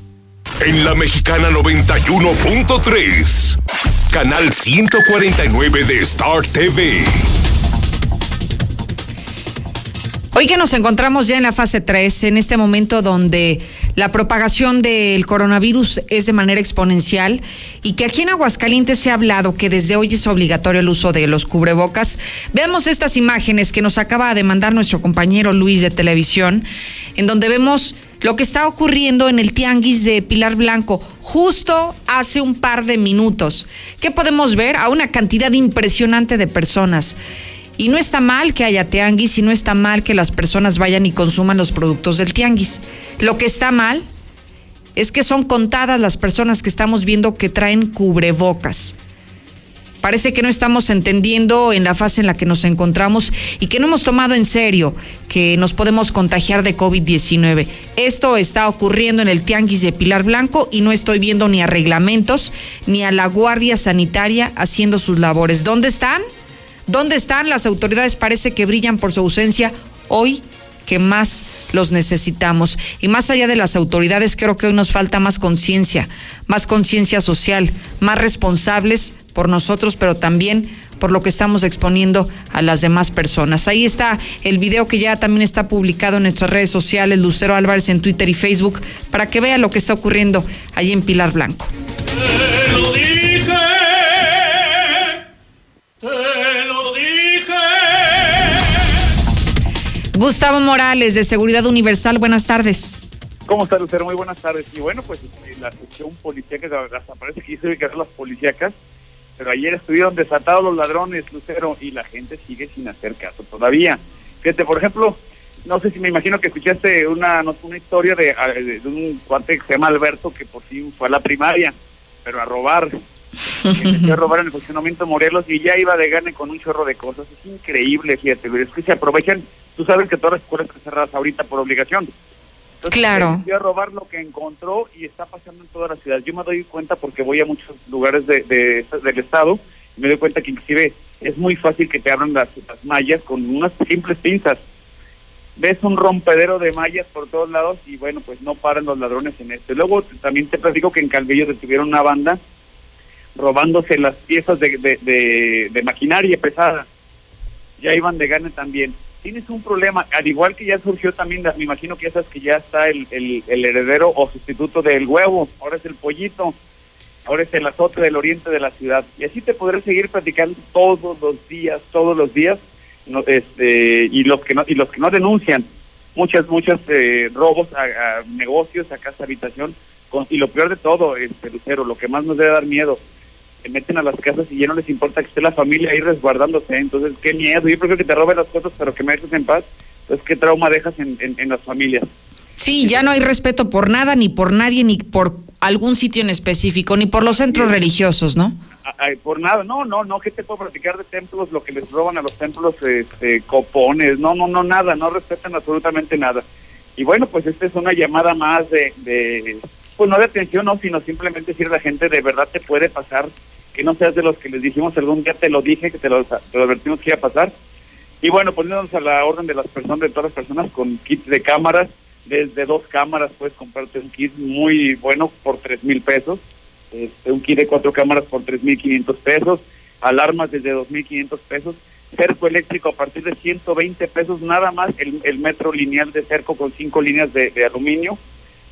En la mexicana 91.3, canal 149 de Star TV. Hoy que nos encontramos ya en la fase 3, en este momento donde la propagación del coronavirus es de manera exponencial y que aquí en Aguascalientes se ha hablado que desde hoy es obligatorio el uso de los cubrebocas. Veamos estas imágenes que nos acaba de mandar nuestro compañero Luis de televisión, en donde vemos lo que está ocurriendo en el tianguis de Pilar Blanco justo hace un par de minutos. ¿Qué podemos ver? A una cantidad impresionante de personas. Y no está mal que haya tianguis y no está mal que las personas vayan y consuman los productos del tianguis. Lo que está mal es que son contadas las personas que estamos viendo que traen cubrebocas. Parece que no estamos entendiendo en la fase en la que nos encontramos y que no hemos tomado en serio que nos podemos contagiar de COVID-19. Esto está ocurriendo en el Tianguis de Pilar Blanco y no estoy viendo ni a reglamentos ni a la Guardia Sanitaria haciendo sus labores. ¿Dónde están? ¿Dónde están? Las autoridades parece que brillan por su ausencia hoy que más los necesitamos. Y más allá de las autoridades, creo que hoy nos falta más conciencia, más conciencia social, más responsables por nosotros, pero también por lo que estamos exponiendo a las demás personas. Ahí está el video que ya también está publicado en nuestras redes sociales, Lucero Álvarez en Twitter y Facebook, para que vea lo que está ocurriendo allí en Pilar Blanco. Gustavo Morales, de Seguridad Universal, buenas tardes. ¿Cómo está, Lucero? Muy buenas tardes. Y bueno, pues este, la sección policíaca, hasta parece que hizo que las policíacas, pero ayer estuvieron desatados los ladrones, Lucero, y la gente sigue sin hacer caso todavía. Fíjate, por ejemplo, no sé si me imagino que escuchaste una, una historia de, de, un cuate que se llama Alberto, que por fin fue a la primaria, pero a robar. A robar en el funcionamiento Morelos y ya iba de gane con un chorro de cosas. Es increíble, fíjate, pero es que se aprovechan. Tú sabes que todas las escuelas están cerradas ahorita por obligación. Entonces, Claro. Fue a robar lo que encontró y está pasando en toda la ciudad. Yo me doy cuenta porque voy a muchos lugares de, de- del estado y me doy cuenta que inclusive es muy fácil que te abran las, las mallas con unas simples pinzas. Ves un rompedero de mallas por todos lados y bueno, pues no paran los ladrones en esto. Luego también te platico que en Calvillo detuvieron una banda robándose las piezas de, de, de- maquinaria pesada. Ya iban de gane también. Tienes un problema, al igual que ya surgió también, me imagino que ya que ya está el, el, heredero o sustituto del huevo, ahora es el pollito, ahora es el azote del oriente de la ciudad. Y así te podré seguir platicando todos los días, todos los días, no, este, y los que no, y los que no denuncian muchas, muchos eh, robos a, a negocios, a casa habitación, con, y lo peor de todo, este Lucero, lo que más nos debe dar miedo, se meten a las casas y ya no les importa que esté la familia ahí resguardándose, entonces qué miedo, yo prefiero que te roben las cosas pero que me dejes en paz, entonces qué trauma dejas en, en, en las familias. Sí, ya no hay respeto por nada, ni por nadie, ni por algún sitio en específico, ni por los centros religiosos, ¿no? Ay, por nada, no, no, no, ¿qué te puedo platicar de templos? Lo que les roban a los templos, este, copones, no, no, no, nada, no respetan absolutamente nada. Y bueno, pues esta es una llamada más de, de pues no de atención, no, sino simplemente decir a la gente, de verdad te puede pasar, que no seas de los que les dijimos algún día, te lo dije, que te lo, advertimos que iba a pasar. Y bueno, poniéndonos a la orden de las personas, de todas las personas con kits de cámaras, desde dos cámaras puedes comprarte un kit muy bueno por tres mil pesos, este, un kit de cuatro cámaras por tres mil quinientos pesos, alarmas desde dos mil quinientos pesos, cerco eléctrico a partir de 120 pesos nada más, el, el metro lineal de cerco con cinco líneas de, de aluminio.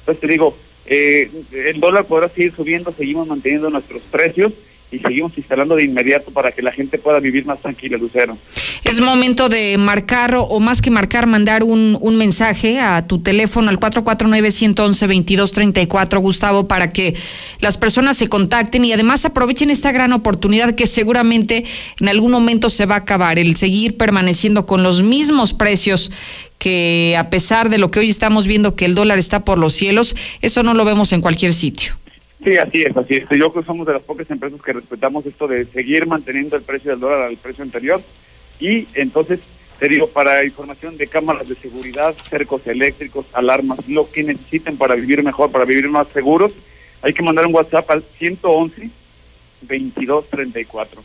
Entonces te digo, eh, el dólar podrá seguir subiendo, seguimos manteniendo nuestros precios y seguimos instalando de inmediato para que la gente pueda vivir más tranquila, Lucero. Es momento de marcar o, más que marcar, mandar un, un mensaje a tu teléfono al 449-111-2234, Gustavo, para que las personas se contacten y además aprovechen esta gran oportunidad que seguramente en algún momento se va a acabar, el seguir permaneciendo con los mismos precios que a pesar de lo que hoy estamos viendo que el dólar está por los cielos, eso no lo vemos en cualquier sitio. Sí, así es, así es. Yo creo que somos de las pocas empresas que respetamos esto de seguir manteniendo el precio del dólar al precio anterior. Y entonces, te digo, para información de cámaras de seguridad, cercos eléctricos, alarmas, lo que necesiten para vivir mejor, para vivir más seguros, hay que mandar un WhatsApp al 111 2234.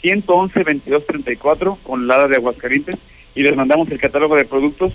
111 2234 con la de Aguascalientes y les mandamos el catálogo de productos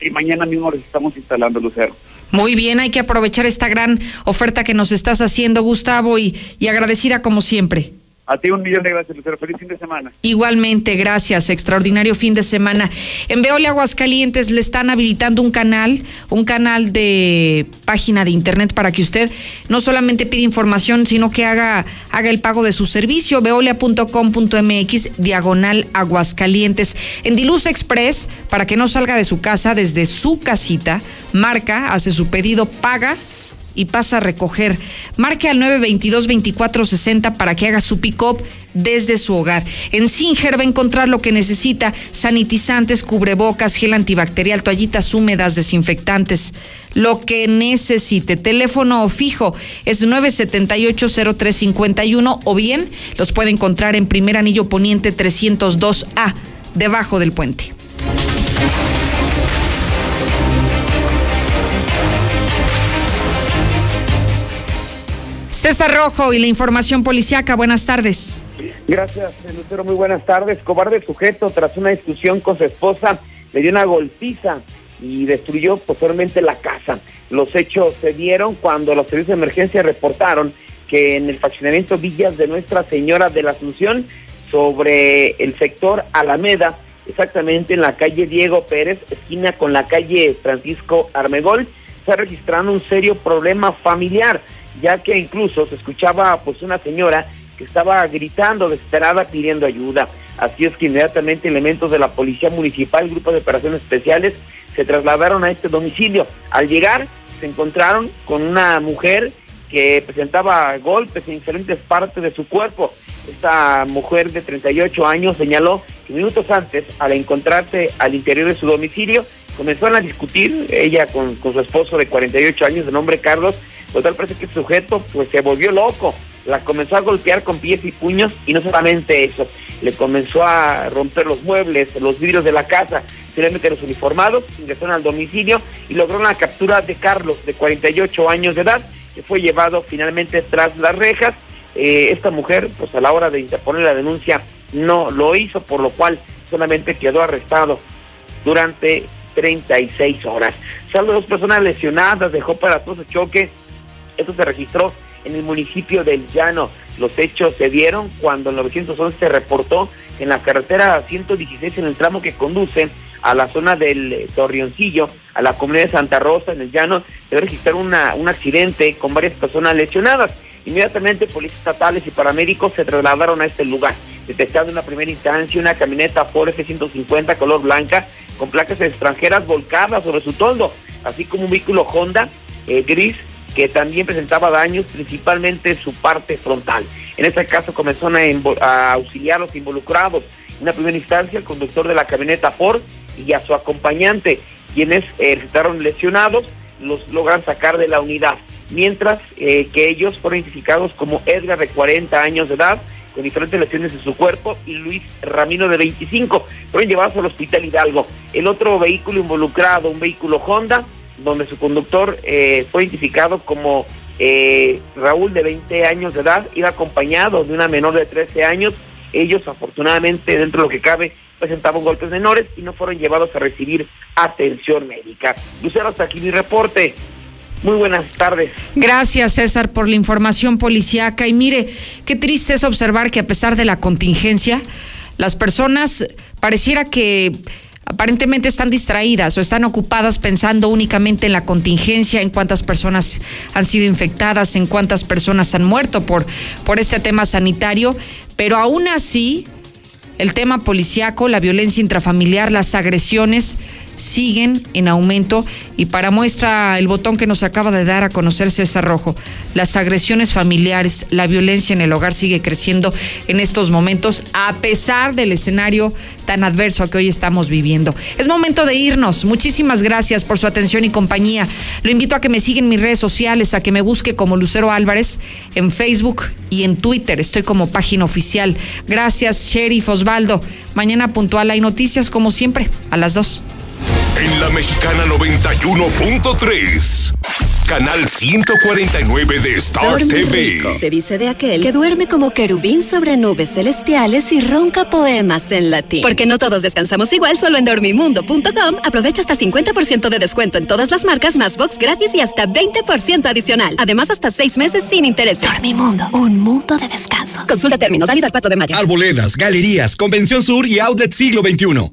y mañana mismo les estamos instalando, Lucero. Muy bien, hay que aprovechar esta gran oferta que nos estás haciendo, Gustavo, y, y agradecida como siempre. A ti un millón de gracias, Lucero. Feliz fin de semana. Igualmente, gracias. Extraordinario fin de semana. En Veole Aguascalientes le están habilitando un canal, un canal de página de internet para que usted no solamente pida información, sino que haga, haga el pago de su servicio. Veolia.com.mx, diagonal Aguascalientes. En Diluz Express, para que no salga de su casa, desde su casita, marca, hace su pedido, paga y pasa a recoger. Marque al 922-2460 para que haga su pick-up desde su hogar. En Singer va a encontrar lo que necesita: sanitizantes, cubrebocas, gel antibacterial, toallitas húmedas, desinfectantes. Lo que necesite. Teléfono fijo es 978-0351 o bien los puede encontrar en Primer Anillo Poniente 302A, debajo del puente. César Rojo y la información policiaca. Buenas tardes. Gracias, Lucero. Muy buenas tardes. Cobarde sujeto, tras una discusión con su esposa, le dio una golpiza y destruyó posteriormente la casa. Los hechos se dieron cuando los servicios de emergencia reportaron que en el fraccionamiento Villas de Nuestra Señora de la Asunción, sobre el sector Alameda, exactamente en la calle Diego Pérez, esquina con la calle Francisco Armegol, está registrando un serio problema familiar ya que incluso se escuchaba pues una señora que estaba gritando desesperada pidiendo ayuda. Así es que inmediatamente elementos de la Policía Municipal, Grupo de Operaciones Especiales, se trasladaron a este domicilio. Al llegar se encontraron con una mujer que presentaba golpes en diferentes partes de su cuerpo. Esta mujer de 38 años señaló que minutos antes, al encontrarse al interior de su domicilio, comenzaron a discutir ella con, con su esposo de 48 años, de nombre Carlos, Total parece que el sujeto pues se volvió loco, la comenzó a golpear con pies y puños y no solamente eso, le comenzó a romper los muebles, los vidrios de la casa, finalmente los uniformados ingresaron al domicilio y lograron la captura de Carlos, de 48 años de edad, que fue llevado finalmente tras las rejas. Eh, esta mujer, pues a la hora de interponer la denuncia, no lo hizo, por lo cual solamente quedó arrestado durante 36 horas. Salvo dos personas lesionadas, dejó para todo choque esto se registró en el municipio del Llano. Los hechos se dieron cuando en 911 se reportó en la carretera 116 en el tramo que conduce a la zona del Torrioncillo, a la comunidad de Santa Rosa, en el Llano, se registró un accidente con varias personas lesionadas. Inmediatamente policías estatales y paramédicos se trasladaron a este lugar, detectando en una primera instancia una camioneta Ford F-150 color blanca con placas extranjeras volcadas sobre su toldo, así como un vehículo Honda eh, gris que también presentaba daños, principalmente su parte frontal. En este caso comenzó a, auxiliar a los involucrados. En una primera instancia, el conductor de la camioneta Ford y a su acompañante, quienes eh, resultaron lesionados, los logran sacar de la unidad. Mientras eh, que ellos fueron identificados como Edgar de 40 años de edad, con diferentes lesiones en su cuerpo, y Luis Ramiro de 25, fueron llevados al hospital Hidalgo. El otro vehículo involucrado, un vehículo Honda, donde su conductor eh, fue identificado como eh, Raúl de 20 años de edad, iba acompañado de una menor de 13 años. Ellos afortunadamente dentro de lo que cabe presentaban golpes menores y no fueron llevados a recibir atención médica. Lucero, hasta aquí mi reporte. Muy buenas tardes. Gracias, César, por la información policiaca. Y mire, qué triste es observar que a pesar de la contingencia, las personas pareciera que aparentemente están distraídas o están ocupadas pensando únicamente en la contingencia, en cuántas personas han sido infectadas, en cuántas personas han muerto por, por este tema sanitario, pero aún así el tema policiaco, la violencia intrafamiliar, las agresiones siguen en aumento y para muestra el botón que nos acaba de dar a conocer César Rojo, las agresiones familiares, la violencia en el hogar sigue creciendo en estos momentos a pesar del escenario tan adverso que hoy estamos viviendo. Es momento de irnos. Muchísimas gracias por su atención y compañía. Lo invito a que me sigan en mis redes sociales, a que me busque como Lucero Álvarez en Facebook y en Twitter. Estoy como página oficial. Gracias, Sheriff Osvaldo. Mañana puntual hay noticias como siempre a las dos en la mexicana 91.3. canal 149 de Star Dormir TV. rico. Se dice de aquel que duerme como querubín sobre nubes celestiales y ronca poemas en latín. Porque no todos descansamos igual, solo en dormimundo.com aprovecha hasta 50% de descuento en todas las marcas, más box gratis y hasta 20% adicional. Además, hasta seis meses sin intereses. Dormimundo, un mundo de descanso. Consulta términos, válido al 4 de mayo. Arboledas, galerías, Convención Sur y Outlet Siglo XXI.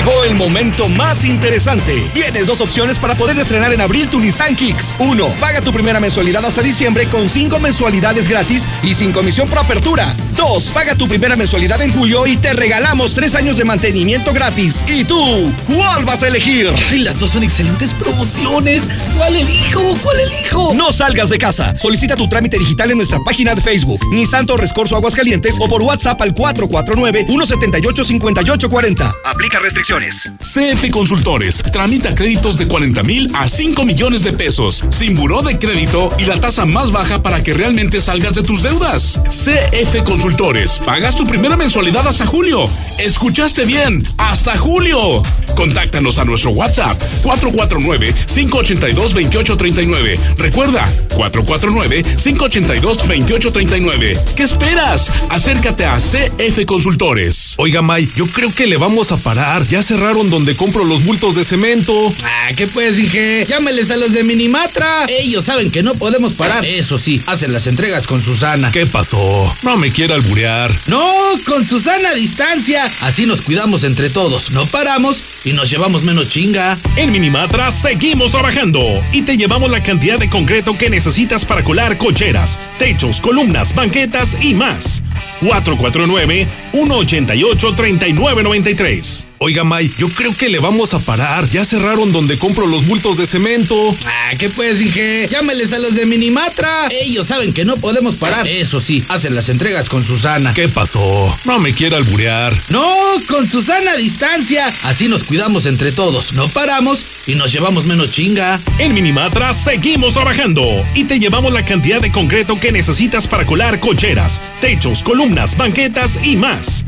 Llegó el momento más interesante. Tienes dos opciones para poder estrenar en abril tu Nissan Kicks. Uno, paga tu primera mensualidad hasta diciembre con cinco mensualidades gratis y sin comisión por apertura. Dos, paga tu primera mensualidad en julio y te regalamos tres años de mantenimiento gratis. ¿Y tú? ¿Cuál vas a elegir? Ay, las dos son excelentes promociones. ¿Cuál elijo? ¿Cuál elijo? No salgas de casa. Solicita tu trámite digital en nuestra página de Facebook, Nissan Torres Corso Aguascalientes o por WhatsApp al 449-178-5840. Aplica restricciones. CF Consultores tramita créditos de 40 mil a 5 millones de pesos, sin buró de crédito y la tasa más baja para que realmente salgas de tus deudas. CF Consultores, pagas tu primera mensualidad hasta julio. ¿Escuchaste bien? ¡Hasta julio! Contáctanos a nuestro WhatsApp 449-582-2839. Recuerda, 449-582-2839. ¿Qué esperas? Acércate a CF Consultores. Oiga, May, yo creo que le vamos a parar. Ya cerraron donde compro los bultos de cemento. Ah, ¿qué pues, dije? Llámeles a los de Minimatra. Ellos saben que no podemos parar. Eso sí, hacen las entregas con Susana. ¿Qué pasó? No me quiera alburear. No, con Susana a distancia. Así nos cuidamos entre todos. No paramos y nos llevamos menos chinga. En Minimatra seguimos trabajando y te llevamos la cantidad de concreto que necesitas para colar cocheras, techos, columnas, banquetas y más. 449-188-3993. Oiga, May, yo creo que le vamos a parar. Ya cerraron donde compro los bultos de cemento. Ah, ¿qué pues, dije? Llámeles a los de Minimatra. Ellos saben que no podemos parar. Eso sí, hacen las entregas con Susana. ¿Qué pasó? No me quiera alburear. No, con Susana a distancia. Así nos cuidamos entre todos. No paramos y nos llevamos menos chinga. En Minimatra seguimos trabajando y te llevamos la cantidad de concreto que necesitas para colar cocheras, techos, columnas, banquetas y más.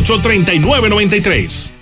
449-188-3993.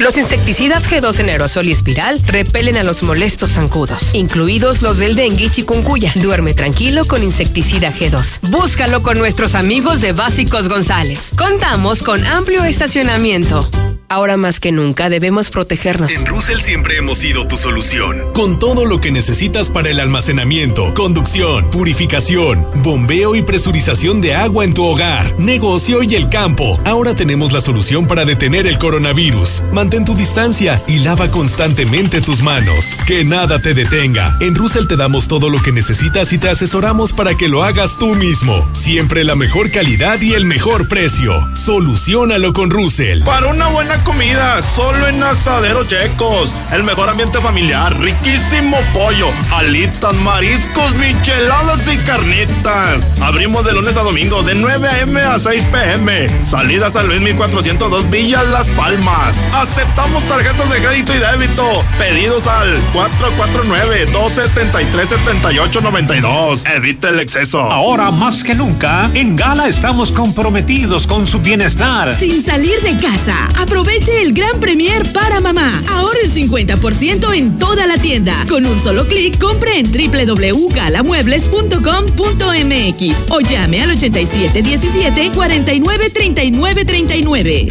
Los insecticidas G2 en aerosol y espiral repelen a los molestos zancudos, incluidos los del dengue y chikungunya. Duerme tranquilo con insecticida G2. Búscalo con nuestros amigos de Básicos González. Contamos con amplio estacionamiento. Ahora más que nunca debemos protegernos. En Russell siempre hemos sido tu solución. Con todo lo que necesitas para el almacenamiento, conducción, purificación, bombeo y presurización de agua en tu hogar, negocio y el campo. Ahora tenemos la solución para detener el coronavirus. Mantén tu distancia y lava constantemente tus manos. Que nada te detenga. En Russell te damos todo lo que necesitas y te asesoramos para que lo hagas tú mismo. Siempre la mejor calidad y el mejor precio. Solucionalo con Russell. Para una buena comida, solo en Asadero Checos. El mejor ambiente familiar, riquísimo pollo, alitas, mariscos, micheladas y carnitas. Abrimos de lunes a domingo de 9 a.m. a 6 p.m. Salida San Luis 1402 Villas Las Palmas. Aceptamos tarjetas de crédito y débito. Pedidos al 449-273-7892. Evite el exceso. Ahora más que nunca, en Gala estamos comprometidos con su bienestar. Sin salir de casa, aproveche el gran premier para mamá. Ahorre el 50% en toda la tienda. Con un solo clic, compre en www.galamuebles.com.mx o llame al 8717 49 39 39.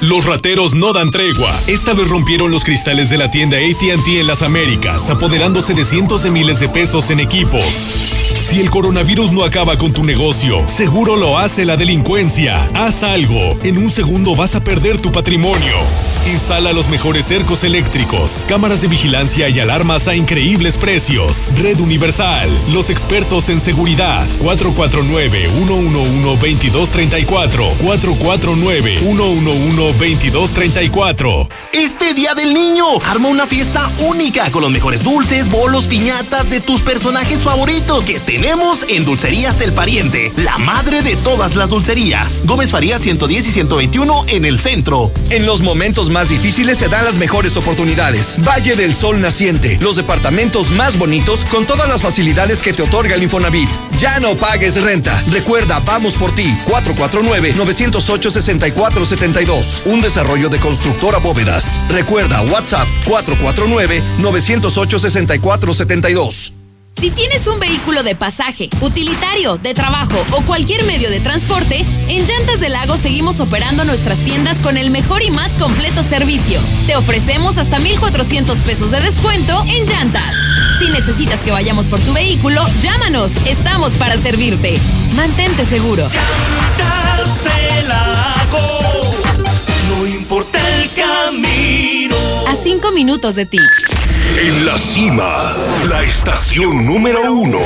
Los rateros no dan tregua. Esta vez rompieron los cristales de la tienda ATT en las Américas, apoderándose de cientos de miles de pesos en equipos. Si el coronavirus no acaba con tu negocio, seguro lo hace la delincuencia. Haz algo. En un segundo vas a perder tu patrimonio. Instala los mejores cercos eléctricos, cámaras de vigilancia y alarmas a increíbles precios. Red Universal, los expertos en seguridad. 449-111-2234. 449-111-2234. Este Día del Niño, arma una fiesta única con los mejores dulces, bolos, piñatas de tus personajes favoritos que tenemos en Dulcerías El Pariente, la madre de todas las dulcerías. Gómez Farías 110 y 121 en el centro. En los momentos más difíciles se dan las mejores oportunidades. Valle del Sol Naciente, los departamentos más bonitos con todas las facilidades que te otorga el Infonavit. Ya no pagues renta. Recuerda, vamos por ti. 449-908-6472. Un desarrollo de constructora bóvedas. Recuerda, WhatsApp 449-908-6472. Si tienes un vehículo de pasaje, utilitario, de trabajo o cualquier medio de transporte, en Llantas del Lago seguimos operando nuestras tiendas con el mejor y más completo servicio. Te ofrecemos hasta 1,400 pesos de descuento en llantas. Si necesitas que vayamos por tu vehículo, llámanos. Estamos para servirte. Mantente seguro. Llantas del Lago, no importa el camino. A cinco minutos de ti. En la cima, la estación número uno.